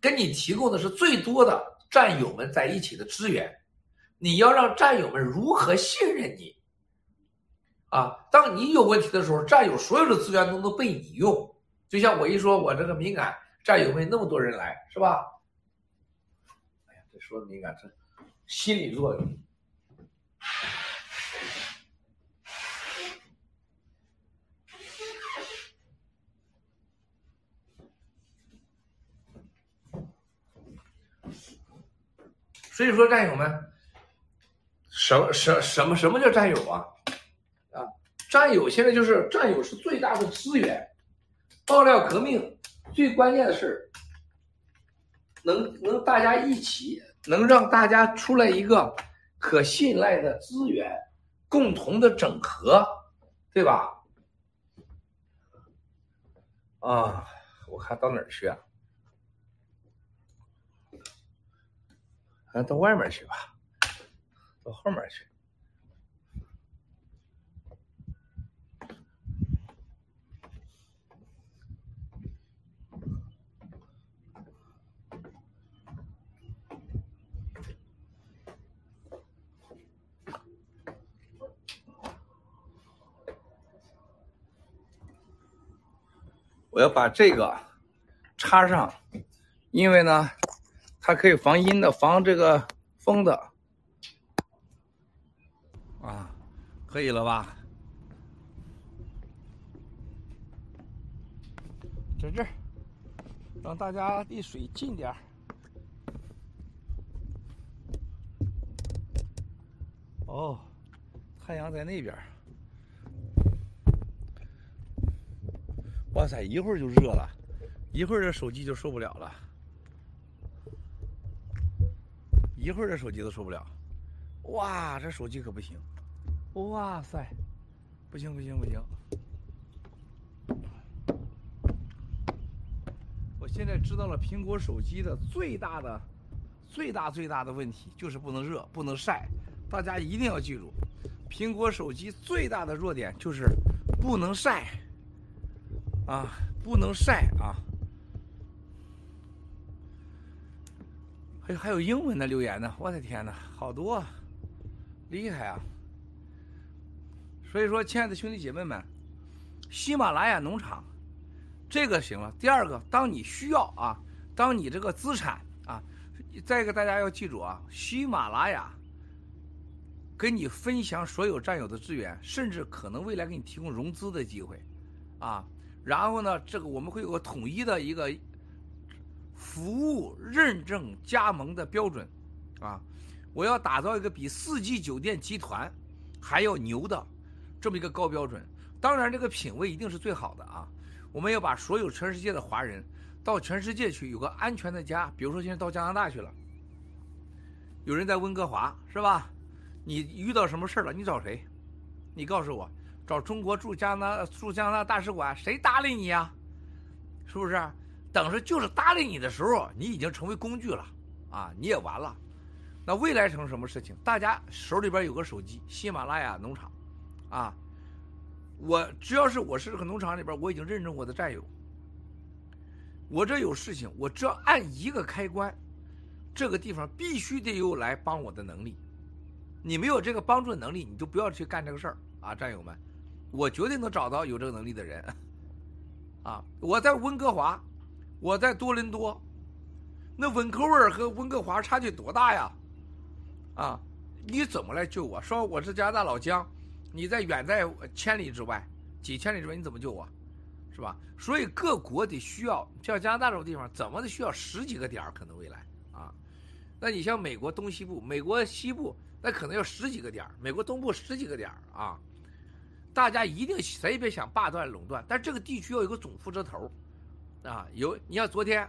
给你提供的是最多的战友们在一起的资源。你要让战友们如何信任你？啊，当你有问题的时候，战友所有的资源都能被你用。就像我一说，我这个敏感，战友们那么多人来，是吧？哎呀，这说的敏感，这心理作用。所以说，战友们，什什什么什么叫战友啊？啊，战友现在就是战友是最大的资源，爆料革命最关键的是，能能大家一起，能让大家出来一个可信赖的资源，共同的整合，对吧？啊，我看到哪儿去啊？咱到外面去吧，到后面去。我要把这个插上，因为呢，它可以防阴的，防这个风的。啊，可以了吧？在这儿，让大家离水近点儿。哦，太阳在那边儿。哇塞，一会儿就热了，一会儿这手机就受不了了，一会儿这手机都受不了。哇，这手机可不行！哇塞，不行不行不行！我现在知道了苹果手机的最大的、最大最大的问题就是不能热、不能晒。大家一定要记住，苹果手机最大的弱点就是不能晒。啊，不能晒啊！还有还有英文的留言呢，我的天哪，好多，厉害啊！所以说，亲爱的兄弟姐妹们，喜马拉雅农场，这个行了。第二个，当你需要啊，当你这个资产啊，再一个大家要记住啊，喜马拉雅跟你分享所有占有的资源，甚至可能未来给你提供融资的机会，啊。然后呢，这个我们会有个统一的一个服务认证加盟的标准，啊，我要打造一个比四季酒店集团还要牛的这么一个高标准。当然，这个品味一定是最好的啊。我们要把所有全世界的华人到全世界去，有个安全的家。比如说，现在到加拿大去了，有人在温哥华，是吧？你遇到什么事了？你找谁？你告诉我。找中国驻加拿驻加拿大大使馆，谁搭理你呀？是不是？等着就是搭理你的时候，你已经成为工具了，啊，你也完了。那未来成什么事情？大家手里边有个手机，喜马拉雅农场，啊，我只要是我是这个农场里边，我已经认证我的战友。我这有事情，我只要按一个开关，这个地方必须得有来帮我的能力。你没有这个帮助能力，你就不要去干这个事儿啊，战友们。我绝对能找到有这个能力的人，啊！我在温哥华，我在多伦多，那温科威尔和温哥华差距多大呀？啊！你怎么来救我？说我是加拿大老姜，你在远在千里之外，几千里之外，你怎么救我？是吧？所以各国得需要像加拿大这种地方，怎么得需要十几个点？可能未来啊，那你像美国东西部，美国西部，那可能要十几个点，美国东部十几个点啊。大家一定谁也别想霸断垄断，但这个地区要有个总负责头啊，有你像昨天，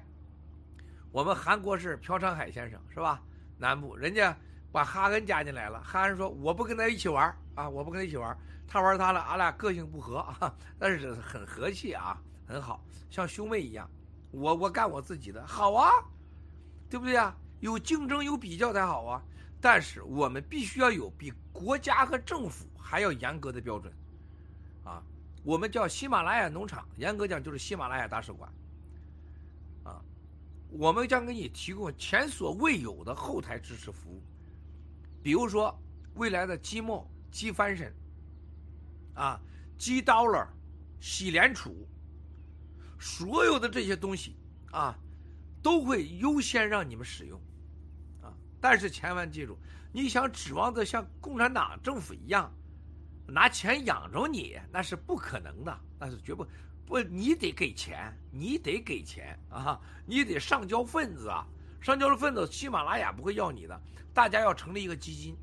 我们韩国是朴昌海先生是吧？南部人家把哈恩加进来了，哈恩说我不跟他一起玩啊，我不跟他一起玩，他玩他了，俺俩个性不合啊，但是很和气啊，很好，像兄妹一样，我我干我自己的，好啊，对不对啊？有竞争有比较才好啊，但是我们必须要有比国家和政府还要严格的标准。啊，我们叫喜马拉雅农场，严格讲就是喜马拉雅大使馆。啊，我们将给你提供前所未有的后台支持服务，比如说未来的积木、积翻身，啊，积 dollar、洗联储，所有的这些东西啊，都会优先让你们使用。啊，但是千万记住，你想指望着像共产党政府一样。拿钱养着你那是不可能的，那是绝不不，你得给钱，你得给钱啊，你得上交份子啊，上交了份子，喜马拉雅不会要你的。大家要成立一个基金，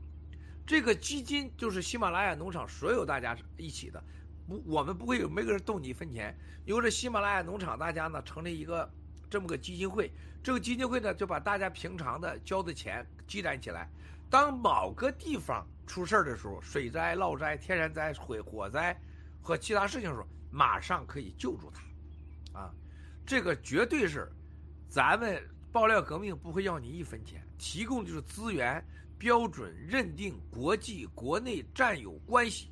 这个基金就是喜马拉雅农场所有大家一起的，不，我们不会有每个人动你一分钱。由着喜马拉雅农场大家呢成立一个这么个基金会，这个基金会呢就把大家平常的交的钱积攒起来，当某个地方出事儿的时候，水灾、涝灾、天然灾、火火灾和其他事情的时候，马上可以救助他，啊，这个绝对是咱们爆料革命不会要你一分钱，提供就是资源、标准、认定、国际、国内战友关系。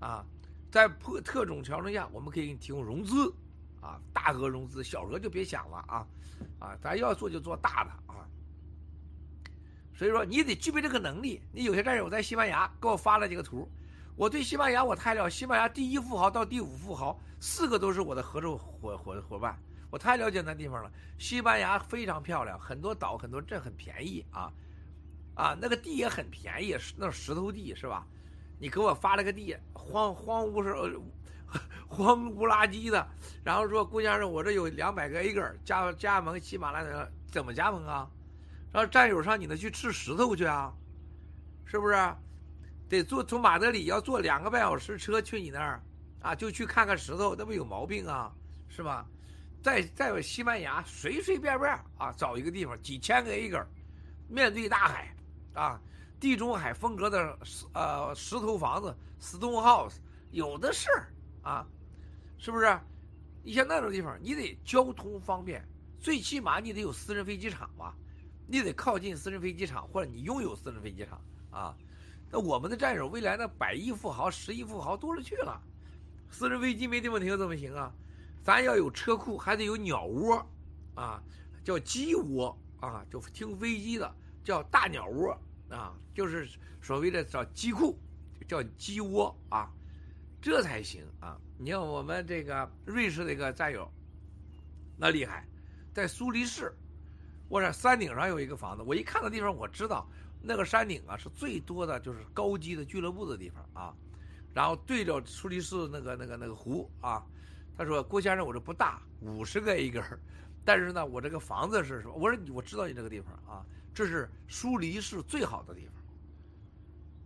啊，在破特种条件下，我们可以给你提供融资，啊，大额融资，小额就别想了啊，啊，咱要做就做大的啊。所以说，你得具备这个能力。你有些战友在西班牙给我发了几个图，我对西班牙我太了西班牙第一富豪到第五富豪，四个都是我的合作伙伙伙伴，我太了解那地方了。西班牙非常漂亮，很多岛，很多镇，很便宜啊，啊，那个地也很便宜，那石头地是吧？你给我发了个地，荒荒芜是 荒无垃圾的，然后说姑娘说，我这有两百个 acre 加加盟喜马拉雅，怎么加盟啊？让战友上你那去吃石头去啊？是不是？得坐从马德里要坐两个半小时车去你那儿啊？就去看看石头，那不有毛病啊？是吧？在在西班牙随随便便啊找一个地方几千个 acre，面对大海啊。地中海风格的石呃石头房子，stone house 有的是啊，是不是？你像那种地方，你得交通方便，最起码你得有私人飞机场吧？你得靠近私人飞机场，或者你拥有私人飞机场啊。那我们的战友未来那百亿富豪、十亿富豪多了去了，私人飞机没地方停怎么行啊？咱要有车库，还得有鸟窝啊，叫鸡窝啊，就停飞机的叫大鸟窝。啊，就是所谓的叫机库，叫鸡窝啊，这才行啊！你看我们这个瑞士那个战友，那厉害，在苏黎世，我这山顶上有一个房子，我一看那地方，我知道那个山顶啊是最多的就是高级的俱乐部的地方啊。然后对着苏黎世那个那个那个湖啊，他说郭先生，我这不大，五十个一根，但是呢，我这个房子是什么？我说，我知道你这个地方啊。这是苏黎世最好的地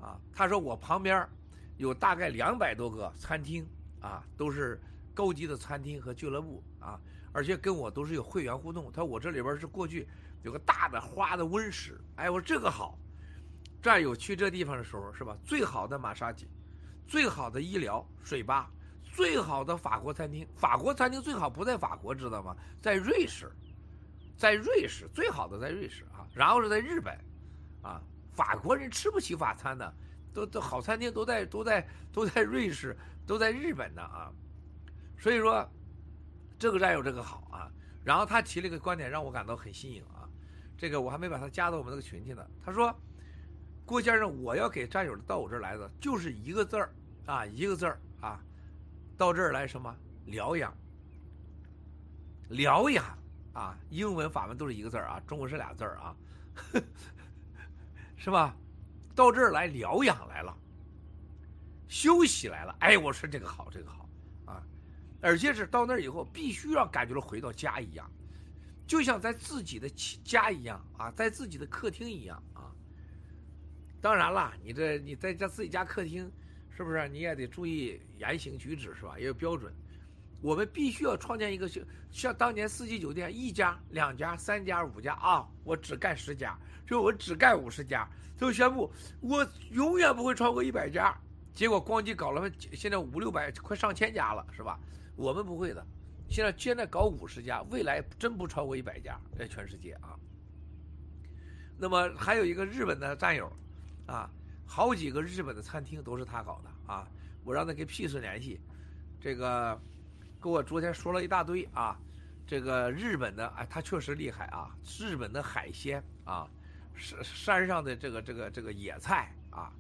方，啊，他说我旁边有大概两百多个餐厅，啊，都是高级的餐厅和俱乐部，而且跟我都是有会员互动。他说我这里边是过去有个大的花的温室，哎，我说这个好。战友去这地方的时候是吧？最好的马杀鸡，最好的医疗水吧，最好的法国餐厅。法国餐厅最好不在法国，知道吗？在瑞士。在瑞士最好的在瑞士啊，然后是在日本，啊，法国人吃不起法餐的，都都好餐厅都在都在都在瑞士，都在日本呢啊，所以说，这个战友这个好啊，然后他提了一个观点让我感到很新颖啊，这个我还没把他加到我们那个群去呢。他说，郭先生，我要给战友到我这儿来的就是一个字儿啊，一个字儿啊，到这儿来什么疗养，疗养。啊，英文、法文都是一个字儿啊，中文是俩字儿啊，是吧？到这儿来疗养来了，休息来了。哎，我说这个好，这个好，而且是到那儿以后，必须要感觉到回到家一样，就像在自己的家一样啊，在自己的客厅一样啊。当然了，你这你在家自己家客厅，是不是你也得注意言行举止是吧？也有标准。我们必须要创建一个像像当年四季酒店一家、两家、三家、五家啊！我只干十家，就我只干五十家，就宣布我永远不会超过一百家。结果光机搞了，现在五六百，快上千家了，是吧？我们不会的，现在现在搞五十家，未来真不超过一百家，在全世界啊。那么还有一个日本的战友，啊，好几个日本的餐厅都是他搞的啊，我让他跟 P 市联系，这个。跟我昨天说了一大堆啊，这个日本的哎，他确实厉害啊！日本的海鲜啊，山山上的这个这个这个野菜啊，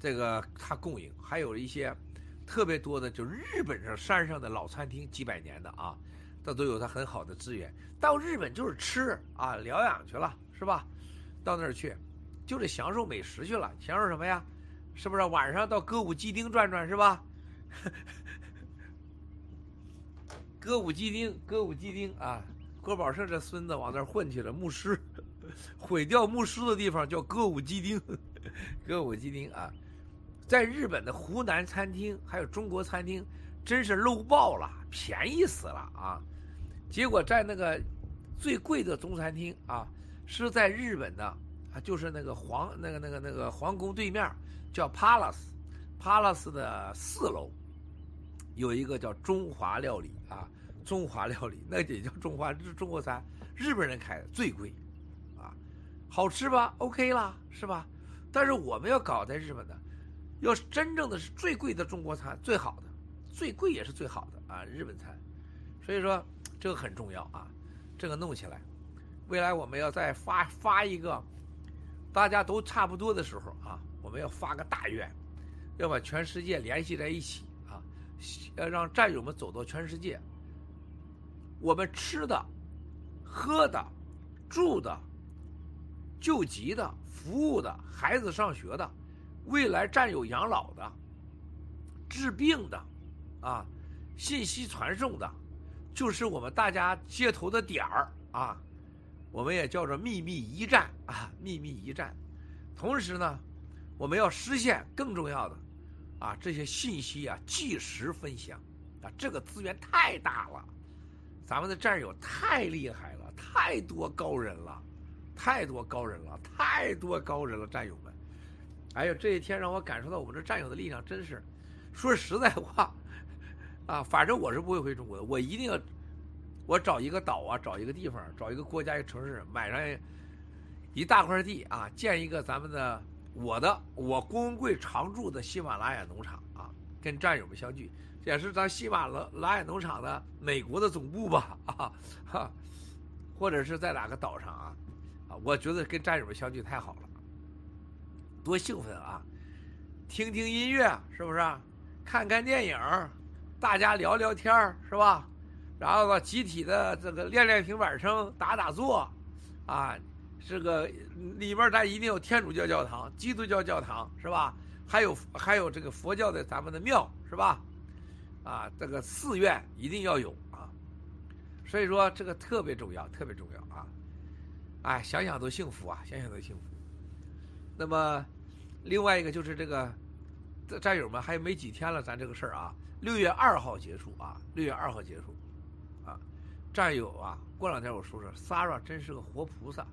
这个他供应，还有一些特别多的，就日本上山上的老餐厅，几百年的啊，这都有它很好的资源。到日本就是吃啊，疗养去了是吧？到那儿去，就是享受美食去了，享受什么呀？是不是晚上到歌舞伎町转转是吧？歌舞伎町，歌舞伎町啊！郭宝胜这孙子往那儿混去了，牧师，毁掉牧师的地方叫歌舞伎町，歌舞伎町啊！在日本的湖南餐厅还有中国餐厅，真是搂爆了，便宜死了啊！结果在那个最贵的中餐厅啊，是在日本的啊，就是那个皇那个那个那个皇宫对面，叫 Palace，Palace 的四楼有一个叫中华料理啊，中华料理那也叫中华，这是中国餐，日本人开的最贵啊，好吃吧？OK 啦，是吧？但是我们要搞在日本的，要是真正的是最贵的中国餐，最好的，最贵也是最好的啊，日本餐。所以说这个很重要啊，这个弄起来，未来我们要再发发一个，大家都差不多的时候啊，我们要发个大愿，要把全世界联系在一起啊，要让战友们走到全世界。我们吃的、喝的、住的、救急的。服务的孩子上学的，未来战友养老的，治病的，啊，信息传送的，就是我们大家接头的点儿啊，我们也叫做秘密驿站啊，秘密驿站。同时呢，我们要实现更重要的，啊，这些信息啊即时分享，啊，这个资源太大了，咱们的战友太厉害了，太多高人了。太多高人了，太多高人了，战友们！哎呦，这一天让我感受到我们这战友的力量，真是，说实在话，啊，反正我是不会回中国的，我一定要，我找一个岛啊，找一个地方，找一个国家一个城市，买上一大块地啊，建一个咱们的我的我郭文贵常驻的喜马拉雅农场啊，跟战友们相聚，也是咱喜马拉拉雅农场的美国的总部吧，啊哈，或者是在哪个岛上啊。我觉得跟战友们相聚太好了，多兴奋啊！听听音乐是不是？看看电影，大家聊聊天是吧？然后呢，集体的这个练练平板撑，打打坐，啊，这个里面咱一定有天主教教堂、基督教教堂是吧？还有还有这个佛教的咱们的庙是吧？啊，这个寺院一定要有啊！所以说这个特别重要，特别重要啊！哎，想想都幸福啊！想想都幸福。那么，另外一个就是这个战友们还有没几天了，咱这个事儿啊，六月二号结束啊，六月二号结束啊。战友啊，过两天我说说，Sara 真是个活菩萨，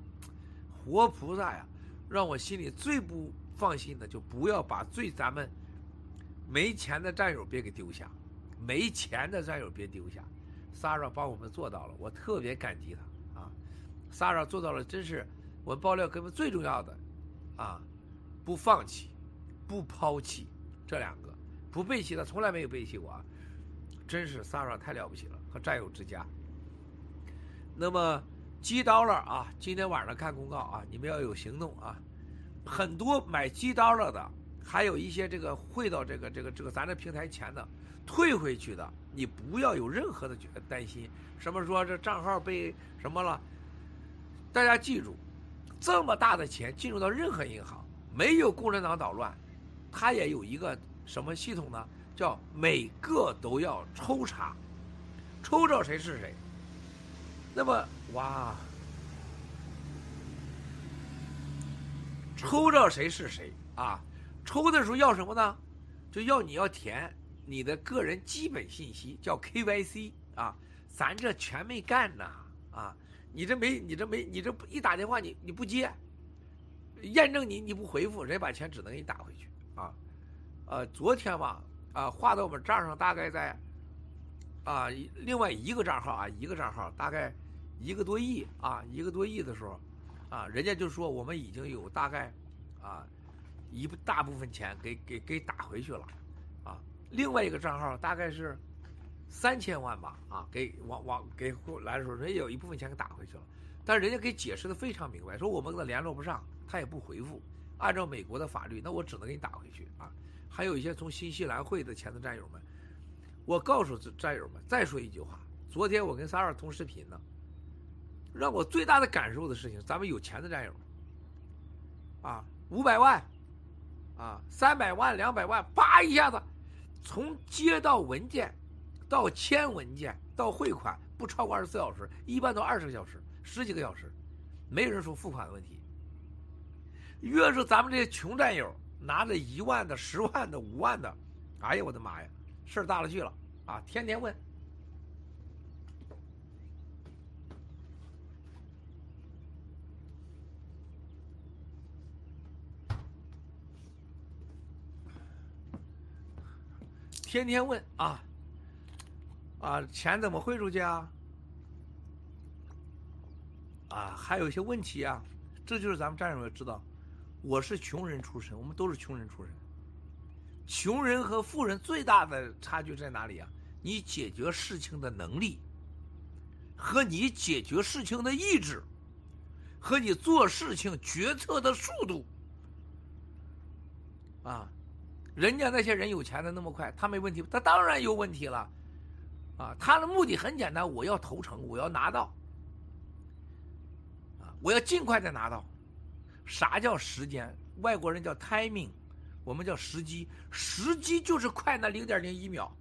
活菩萨呀！让我心里最不放心的，就不要把最咱们没钱的战友别给丢下，没钱的战友别丢下。Sara 帮我们做到了，我特别感激他。萨尔做到了，真是我爆料哥们最重要的，啊，不放弃，不抛弃这两个，不背弃他从来没有背弃过啊，真是萨尔太了不起了，和战友之家。那么鸡刀了啊，今天晚上看公告啊，你们要有行动啊，很多买鸡刀了的，还有一些这个汇到这个这个这个咱这平台钱的，退回去的，你不要有任何的担心，什么说这账号被什么了。大家记住，这么大的钱进入到任何银行，没有共产党捣乱，他也有一个什么系统呢？叫每个都要抽查，抽着谁是谁。那么，哇，抽着谁是谁啊？抽的时候要什么呢？就要你要填你的个人基本信息，叫 KYC 啊。咱这全没干呢啊。你这没，你这没，你这一打电话你你不接，验证你你不回复，人家把钱只能给你打回去啊。呃，昨天吧，啊，划到我们账上大概在，啊，另外一个账号啊，一个账号大概一个多亿啊，一个多亿的时候，啊，人家就说我们已经有大概，啊，一大部分钱给给给打回去了，啊，另外一个账号大概是。三千万吧，啊，给往往给来的时候，人家有一部分钱给打回去了，但是人家给解释的非常明白，说我们跟他联络不上，他也不回复，按照美国的法律，那我只能给你打回去啊。还有一些从新西兰汇的钱的战友们，我告诉战友们，再说一句话，昨天我跟萨尔通视频呢，让我最大的感受的事情，咱们有钱的战友，啊，五百万，啊，三百万、两百万，叭一下子，从接到文件。到签文件到汇款不超过二十四小时，一般都二十个小时，十几个小时，没人说付款的问题。越是咱们这些穷战友，拿着一万的、十万的、五万的，哎呀，我的妈呀，事儿大了去了啊！天天问。天天问啊啊，钱怎么汇出去啊？啊，还有一些问题啊，这就是咱们战友要知道，我是穷人出身，我们都是穷人出身。穷人和富人最大的差距在哪里啊？你解决事情的能力，和你解决事情的意志，和你做事情决策的速度。啊，人家那些人有钱的那么快，他没问题，他当然有问题了。啊，他的目的很简单，我要投诚，我要拿到。我要尽快的拿到。啥叫时间？外国人叫 timing，我们叫时机。时机就是快那零点零一秒。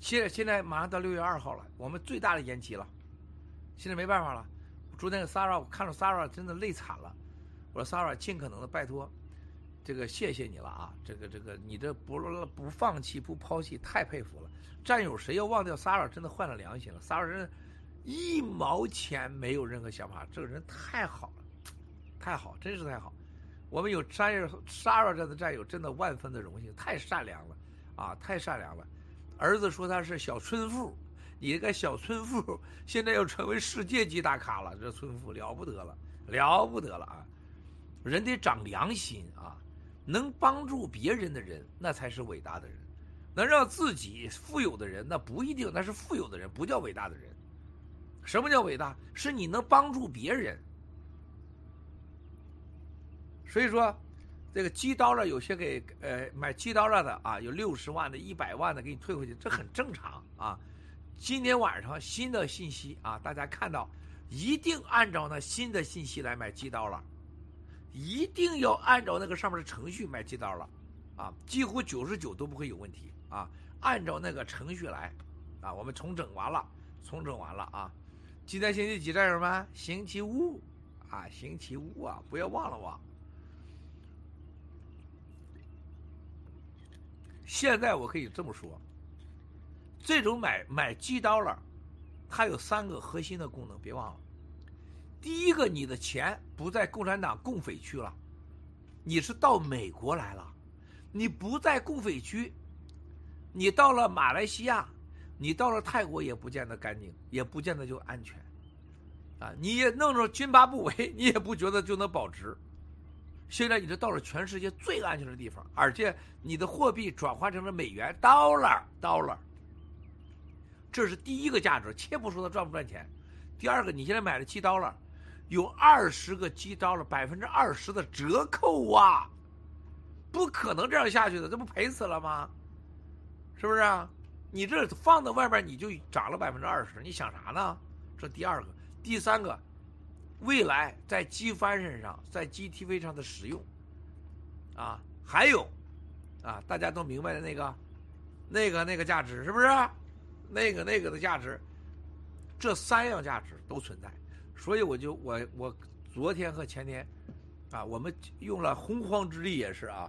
现在现在马上到六月二号了，我们最大的延期了。现在没办法了。昨天 Sarah 我看着 Sarah 真的累惨了。我说 Sarah 尽可能的拜托，这个谢谢你了啊！这个这个你这不不放弃不抛弃，太佩服了。战友谁要忘掉 Sarah，真的换了良心了。Sarah 真。一毛钱没有任何想法，这个人太好了，太好，真是太好。我们有战友沙尔这样的战友，真的万分的荣幸，太善良了，啊，太善良了。儿子说他是小村妇，你这个小村妇现在要成为世界级大咖了，这村妇了不得了，了不得了啊！人得长良心啊，能帮助别人的人，那才是伟大的人；能让自己富有的人，那不一定那是富有的人，不叫伟大的人。什么叫伟大？是你能帮助别人。所以说，这个机刀了，有些给呃买机刀了的啊，有六十万的、一百万的给你退回去，这很正常啊。今天晚上新的信息啊，大家看到，一定按照那新的信息来买机刀了，一定要按照那个上面的程序买机刀了，啊，几乎九十九都不会有问题啊。按照那个程序来，啊，我们重整完了，重整完了啊。今天星期几，战友们？星期五，啊，星期五啊，不要忘了我。现在我可以这么说，这种买买机刀了，它有三个核心的功能，别忘了。第一个，你的钱不在共产党共匪区了，你是到美国来了，你不在共匪区，你到了马来西亚。你到了泰国也不见得干净，也不见得就安全，啊！你也弄着津巴布韦，你也不觉得就能保值。现在你这到了全世界最安全的地方，而且你的货币转换成了美元，dollar，dollar。这是第一个价值，且不说它赚不赚钱。第二个，你现在买了七刀了，有二十个鸡刀了，百分之二十的折扣啊！不可能这样下去的，这不赔死了吗？是不是啊？你这放在外边，你就涨了百分之二十，你想啥呢？这第二个，第三个，未来在机翻身上，在 GTV 上的使用，啊，还有，啊，大家都明白的那个，那个那个价值是不是？那个那个的价值，这三样价值都存在，所以我就我我昨天和前天，啊，我们用了洪荒之力也是啊，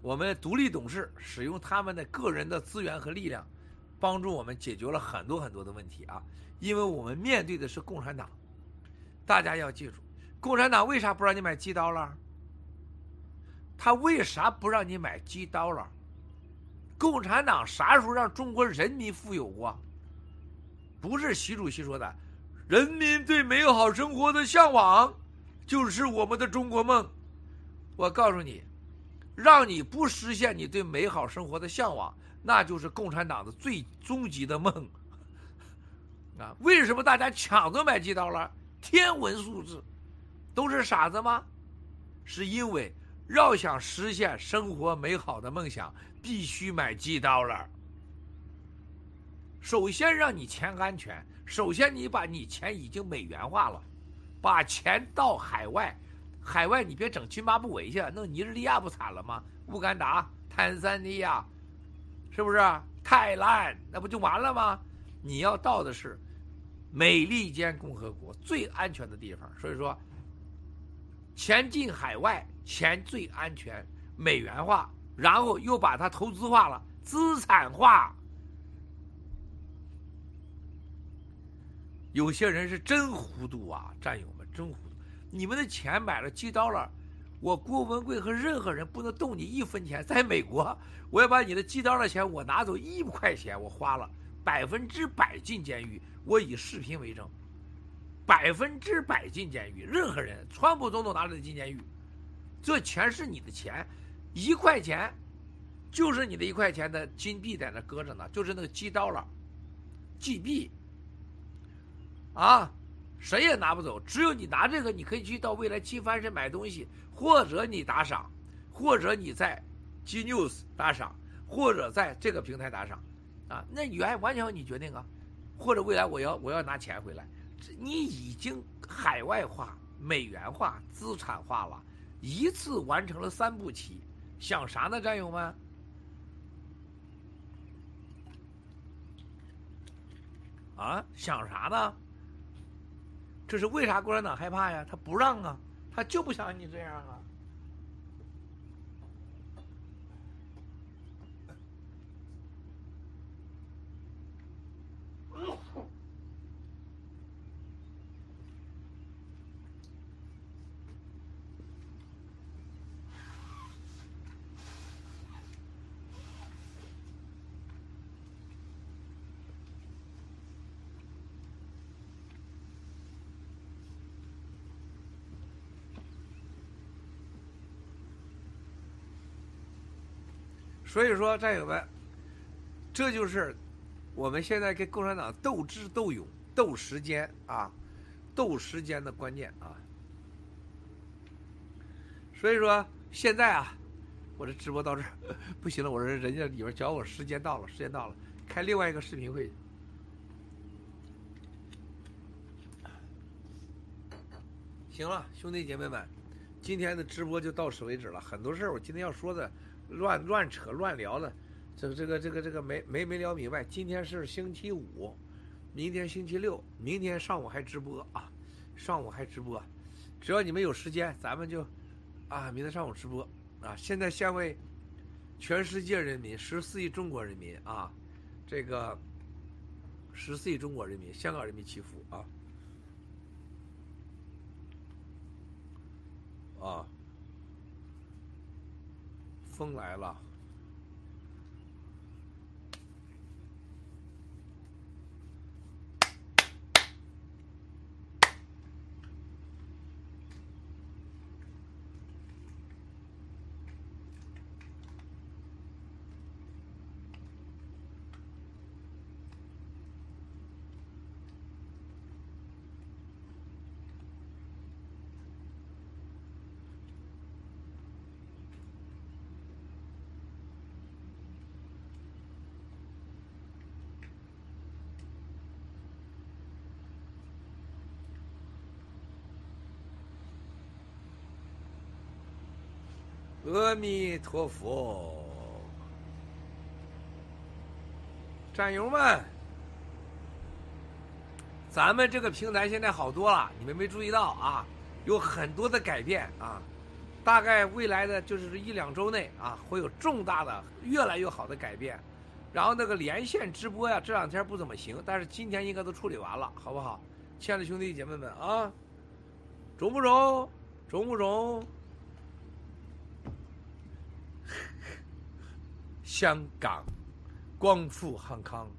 我们独立董事使用他们的个人的资源和力量。帮助我们解决了很多很多的问题啊！因为我们面对的是共产党，大家要记住，共产党为啥不让你买机刀了？他为啥不让你买机刀了？共产党啥时候让中国人民富有过？不是习主席说的，人民对美好生活的向往就是我们的中国梦。我告诉你，让你不实现你对美好生活的向往。那就是共产党的最终极的梦，啊！为什么大家抢着买机刀了？天文数字，都是傻子吗？是因为要想实现生活美好的梦想，必须买机刀了。首先让你钱安全，首先你把你钱已经美元化了，把钱到海外，海外你别整津巴布韦去，弄尼日利亚不惨了吗？乌干达、坦桑尼亚。是不是啊太烂？那不就完了吗？你要到的是美利坚共和国最安全的地方。所以说，前进海外钱最安全，美元化，然后又把它投资化了，资产化。有些人是真糊涂啊，战友们真糊涂！你们的钱买了鸡刀了，我郭文贵和任何人不能动你一分钱。在美国，我要把你的鸡刀的钱我拿走一块钱，我花了百分之百进监狱，我以视频为证，百分之百进监狱。任何人，川普总统拿着进监狱，这钱是你的钱，一块钱就是你的一块钱的金币在那搁着呢，就是那个鸡刀了，GB。啊，谁也拿不走，只有你拿这个，你可以去到未来七翻身买东西，或者你打赏，或者你在 G News 打赏，或者在这个平台打赏，啊，那原完全由你决定啊，或者未来我要我要拿钱回来，你已经海外化、美元化、资产化了，一次完成了三步棋，想啥呢，战友们？啊，想啥呢？这是为啥共产党害怕呀？他不让啊，他就不想你这样啊。所以说，战友们，这就是我们现在跟共产党斗智斗勇、斗时间啊，斗时间的关键啊。所以说，现在啊，我这直播到这儿 不行了，我说人家里边叫我时间到了，时间到了，开另外一个视频会。行了，兄弟姐妹们，今天的直播就到此为止了。很多事儿我今天要说的。乱乱扯乱聊的，这个这个这个这个没没没聊明白。今天是星期五，明天星期六，明天上午还直播啊，上午还直播，只要你们有时间，咱们就啊，明天上午直播啊。现在先为全世界人民，十四亿中国人民啊，这个十四亿中国人民，香港人民祈福啊啊。风来了。阿弥陀佛，战友们，咱们这个平台现在好多了，你们没注意到啊？有很多的改变啊，大概未来的就是一两周内啊，会有重大的、越来越好的改变。然后那个连线直播呀，这两天不怎么行，但是今天应该都处理完了，好不好？亲爱的兄弟姐妹们啊，中不中？中不中？香港，光复汉康。